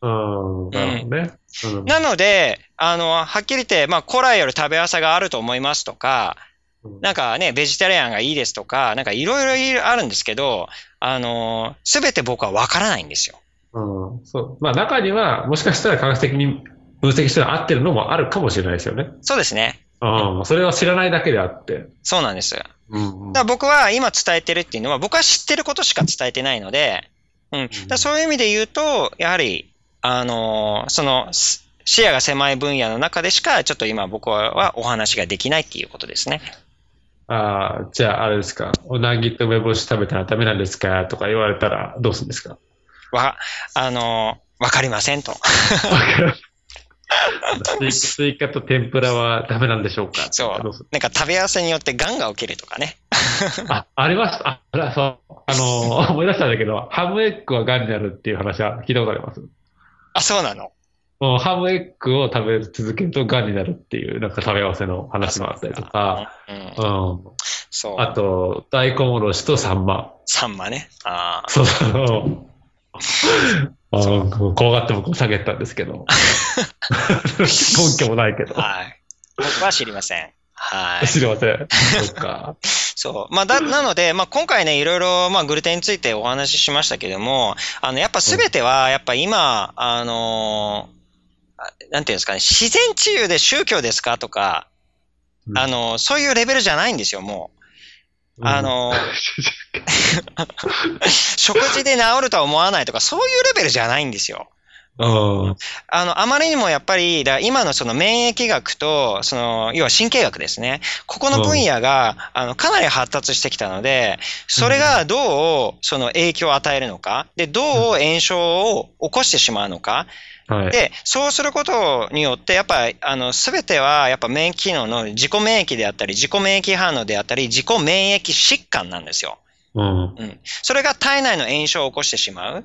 うん、なるほどね。うんなので、あの、はっきり言って、まあ古来より食べ合わせがあると思いますとか、なんかね、ベジタリアンがいいですとか、なんかいろいろあるんですけど、あの、すべて僕はわからないんですよ。うん、そう。まあ中には、もしかしたら科学的に分析したら合ってるのもあるかもしれないですよね。そうですね。うん、それは知らないだけであって。そうなんです。だかうん、ら僕は今伝えてるっていうのは、僕は知ってることしか伝えてないので、うん。だそういう意味で言うと、やはり、あの、その、す視野が狭い分野の中でしか、ちょっと今僕はお話ができないっていうことですね。ああ、じゃああれですか。うなぎと梅干し食べたらダメなんですか？とか言われたらどうするんですか？わ、あの、わかりませんと。スイカと天ぷらはダメなんでしょうか？そうなんか食べ合わせによって癌が起きるとかね。あ、ありました。あ、そう。あのー 思い出したんだけど、ハムエッグは癌になるっていう話は聞いたことあります？あ、そうなの？もうハムエッグを食べ続けると癌になるっていう、なんか食べ合わせの話もあったりとか、うん。うん。そう。あと、大根おろしとサンマ。サンマね。ああ。そうそう。あの怖がって僕も下げたんですけど。根拠もないけど。はい。僕は知りません。はい。知りません。そっか。そう。まあ、だ、なので、まあ、今回ね、いろいろ、まあ、グルテンについてお話ししましたけども、あの、やっぱすべては、やっぱ今、あのーあなんていうんですかね、自然治癒で宗教ですかとか、うんあの、そういうレベルじゃないんですよ、もう。あの 食事で治るとは思わないとか、そういうレベルじゃないんですよ。うん。あの、あまりにもやっぱり、だ今のその免疫学と、その、要は神経学ですね。ここの分野が、あの、かなり発達してきたので、それがどう、その影響を与えるのか、で、どう炎症を起こしてしまうのか、はい。で、そうすることによって、やっぱり、あの、すべては、やっぱ免疫機能の自己免疫であったり、自己免疫反応であったり、自己免疫疾患なんですよ。うん。うん。それが体内の炎症を起こしてしまう。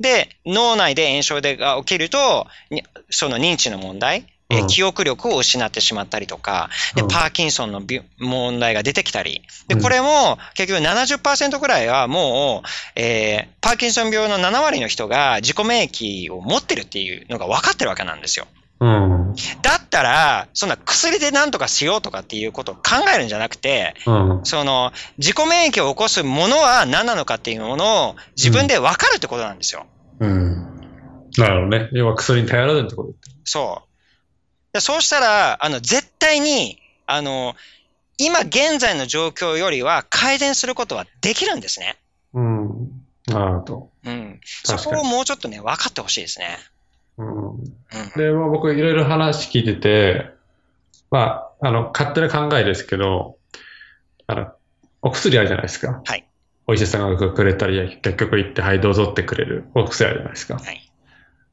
で、脳内で炎症でが起きると、にその認知の問題、記憶力を失ってしまったりとか、で、うんパーキンソンの病問題が出てきたり、で、うんこれも結局70%ぐらいはもう、えーパーキンソン病の7割の人が自己免疫を持ってるっていうのが分かってるわけなんですよ。うん。だったら、そんな薬で何とかしようとかっていうことを考えるんじゃなくて、うん。その、自己免疫を起こすものは何なのかっていうものを自分で分かるってことなんですよ。うん。なるほどね。要は薬に頼らずってことそう。でそうしたら、あの、絶対に、あの、今現在の状況よりは改善することはできるんですね。うん。なるほど。うん。そこをもうちょっとね、分かってほしいですね。うん。うん。で、まあ、僕いろいろ話聞いてて、まあ、あの、勝手な考えですけど、あの、お薬あるじゃないですか。はい。お医者さんがくれたり、薬局行って、はい、どうぞってくれるお薬あるじゃないですか。はい。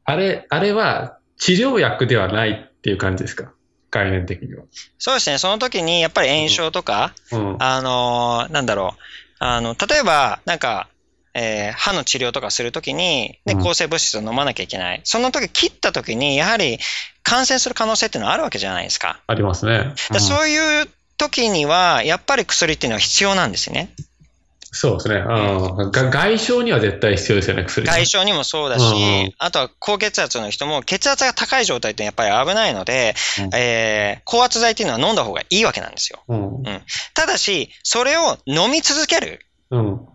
あれ、あれは治療薬ではないっていう感じですか？概念的には。そうですね。その時に、やっぱり炎症とか、うん。あのーなんだろう。あの、例えば、なんか、えー歯の治療とかするときに、ね、うん抗生物質を飲まなきゃいけない。その時切った時に、やはり感染する可能性っていうのはあるわけじゃないですか。ありますね。うんそういう時には、やっぱり薬っていうのは必要なんですよね。そうですね。うん。が外傷には絶対必要ですよね、薬。外傷にもそうだし、うんうんあとは高血圧の人も血圧が高い状態ってやっぱり危ないので、うんえー高圧剤っていうのは飲んだ方がいいわけなんですよ。うん。ただし、それを飲み続ける。うん。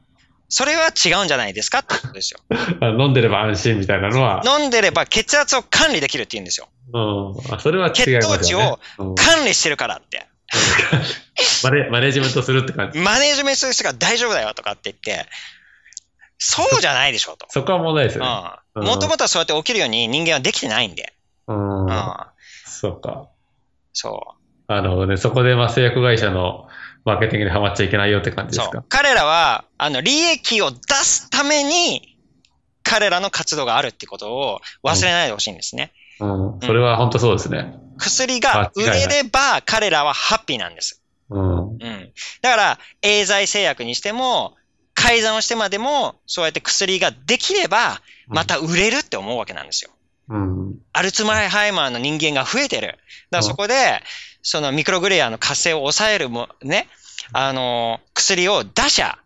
それは違うんじゃないですかってことですよ。あ飲んでれば安心みたいなのは。飲んでれば血圧を管理できるって言うんですよ。うん。あそれは違いますよね。うん管理してるからって。マネマネジメントするって感じ。マネージメントする人が大丈夫だよとかって言って、そうじゃないでしょと。そこは問題ですよね。うん。もともとはそうやって起きるように人間はできてないんで。うん。うん。そうか。そあのね、そこでまあ製薬会社のマーケティングにはまっちゃいけないよって感う。じですか？。そう彼らは、あの、利益を出すために、彼らの活動があるってことを忘れないでほしいんですね。うん。それは本当そうですね。薬が売れれば彼らはハッピーなんです。うん。うん。だから、エーザイ製薬にしても、改ざんをしてまでも、そうやって薬ができれば、また売れるって思うわけなんですよ。うん。アルツハイマーの人間が増えてる。だからそこで、そのミクログレアの活性を抑えるも、ね、あの、薬を出しゃ、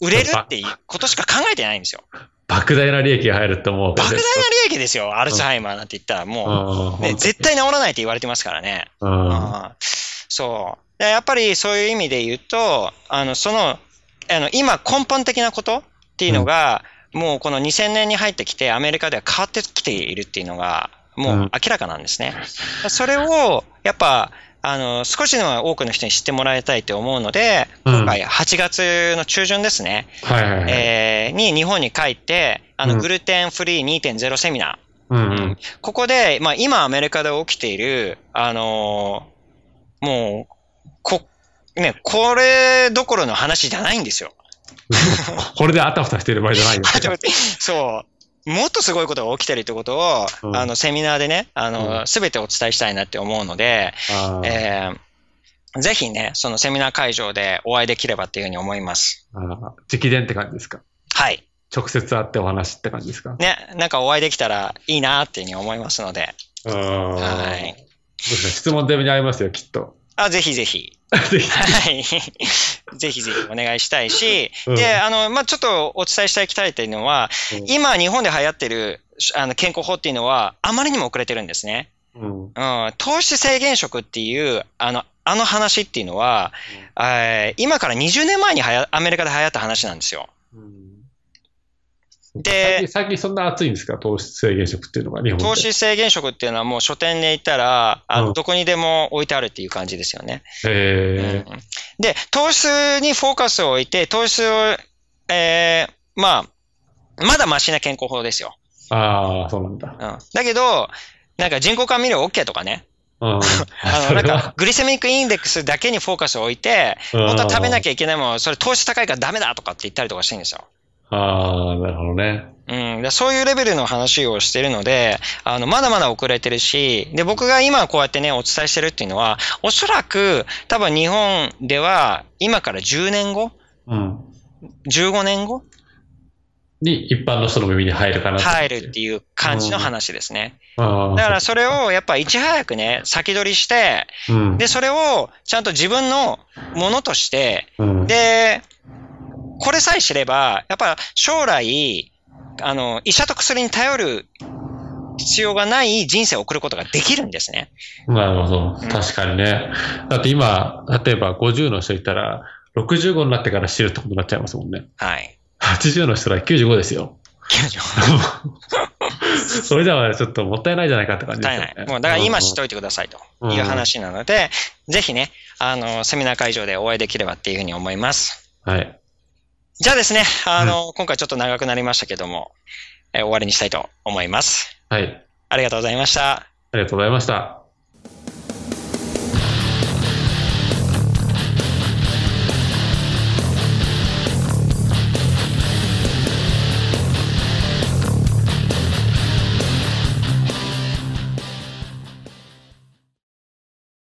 売れるっていうことしか考えてないんですよ。莫大な利益が入るって思う莫大な利益ですよ、アルツハイマーなんて言ったらもう、うん。ね、絶対治らないって言われてますからね。うん。うん。そう。でやっぱりそういう意味で言うと、あの、その、あの、今根本的なことっていうのが、もうこの2000年に入ってきてアメリカでは変わってきているっていうのが、もう明らかなんですね。それを、やっぱ、あの、少しでも多くの人に知ってもらいたいと思うので、うん今回8月の中旬ですね、はい。えーに日本に帰って、あの、うんグルテンフリー2.0セミナー。ここで、まあ今アメリカで起きている、あのーもう、こ、ね、これどころの話じゃないんですよ。これであたふたしてる場合じゃないよ。そう。もっとすごいことが起きてるってことを、うん。あの、セミナーでね、あうの、すべてお伝えしたいなって思うので、えーぜひね、そのセミナー会場でお会いできればっていうふうに思います。あー。直伝って感じですか？はい。直接会ってお話って感じですか？ね、なんかお会いできたらいいなっていうふうに思いますので、ははい。質問攻めに合いますよ、きっと。あ、ぜひぜひ。ぜひはい。ぜひぜひお願いしたいし、うんで、あの、まあ、ちょっとお伝えしたいきたいというのは、うん今日本で流行ってるあの健康法っていうのは、あまりにも遅れてるんですね。うん。うん。糖質制限食っていう、あの、あの話っていうのは、えー今から20年前にはやアメリカで流行った話なんですよ。で最近、そんな熱いんですか？糖質制限食っていうのが日本で。糖質制限食っていうのはもう書店で行ったら、あうんのどこにでも置いてあるっていう感じですよね。えうんで、糖質にフォーカスを置いて、糖質を、えーまあ、まだマシな健康法ですよ。ー、ああ、そうなんだ。うん、だけど、なんか人工甘味料 OK とかね。うん。あの、なんか、グリセミックインデックスだけにフォーカスを置いて、本当は食べなきゃいけないもの、それ糖質高いからダメだとかって言ったりとかしてるんですよ。ああ、なるほどね。うん、でそういうレベルの話をしてるので、あの、まだまだ遅れてるし、で、僕が今こうやってね、お伝えしてるっていうのは、おそらく、多分日本では、今から10年後うん。15年後に一般の人の耳に入るかな入るっていう感じの話ですね。ああ。だからそれをやっぱいち早くね、先取りして、うん。で、それをちゃんと自分のものとして、うん、で、これさえ知れば、やっぱ将来、あの、医者と薬に頼る必要がない人生を送ることができるんですね。なるほどうん。確かにね。だって今、例えば50の人いたら、65になってから知るってことになっちゃいますもんね。はい。80の人は95ですよ。それじゃあちょっともったいないじゃないかって感じですよね。もったいない。もうだから今知っといてくださいという話なので、ぜひね、あの、セミナー会場でお会いできればっていうふうに思います。はい。じゃあですね、あの、今回ちょっと長くなりましたけども、えー終わりにしたいと思います。はい。ありがとうございました。ありがとうございました。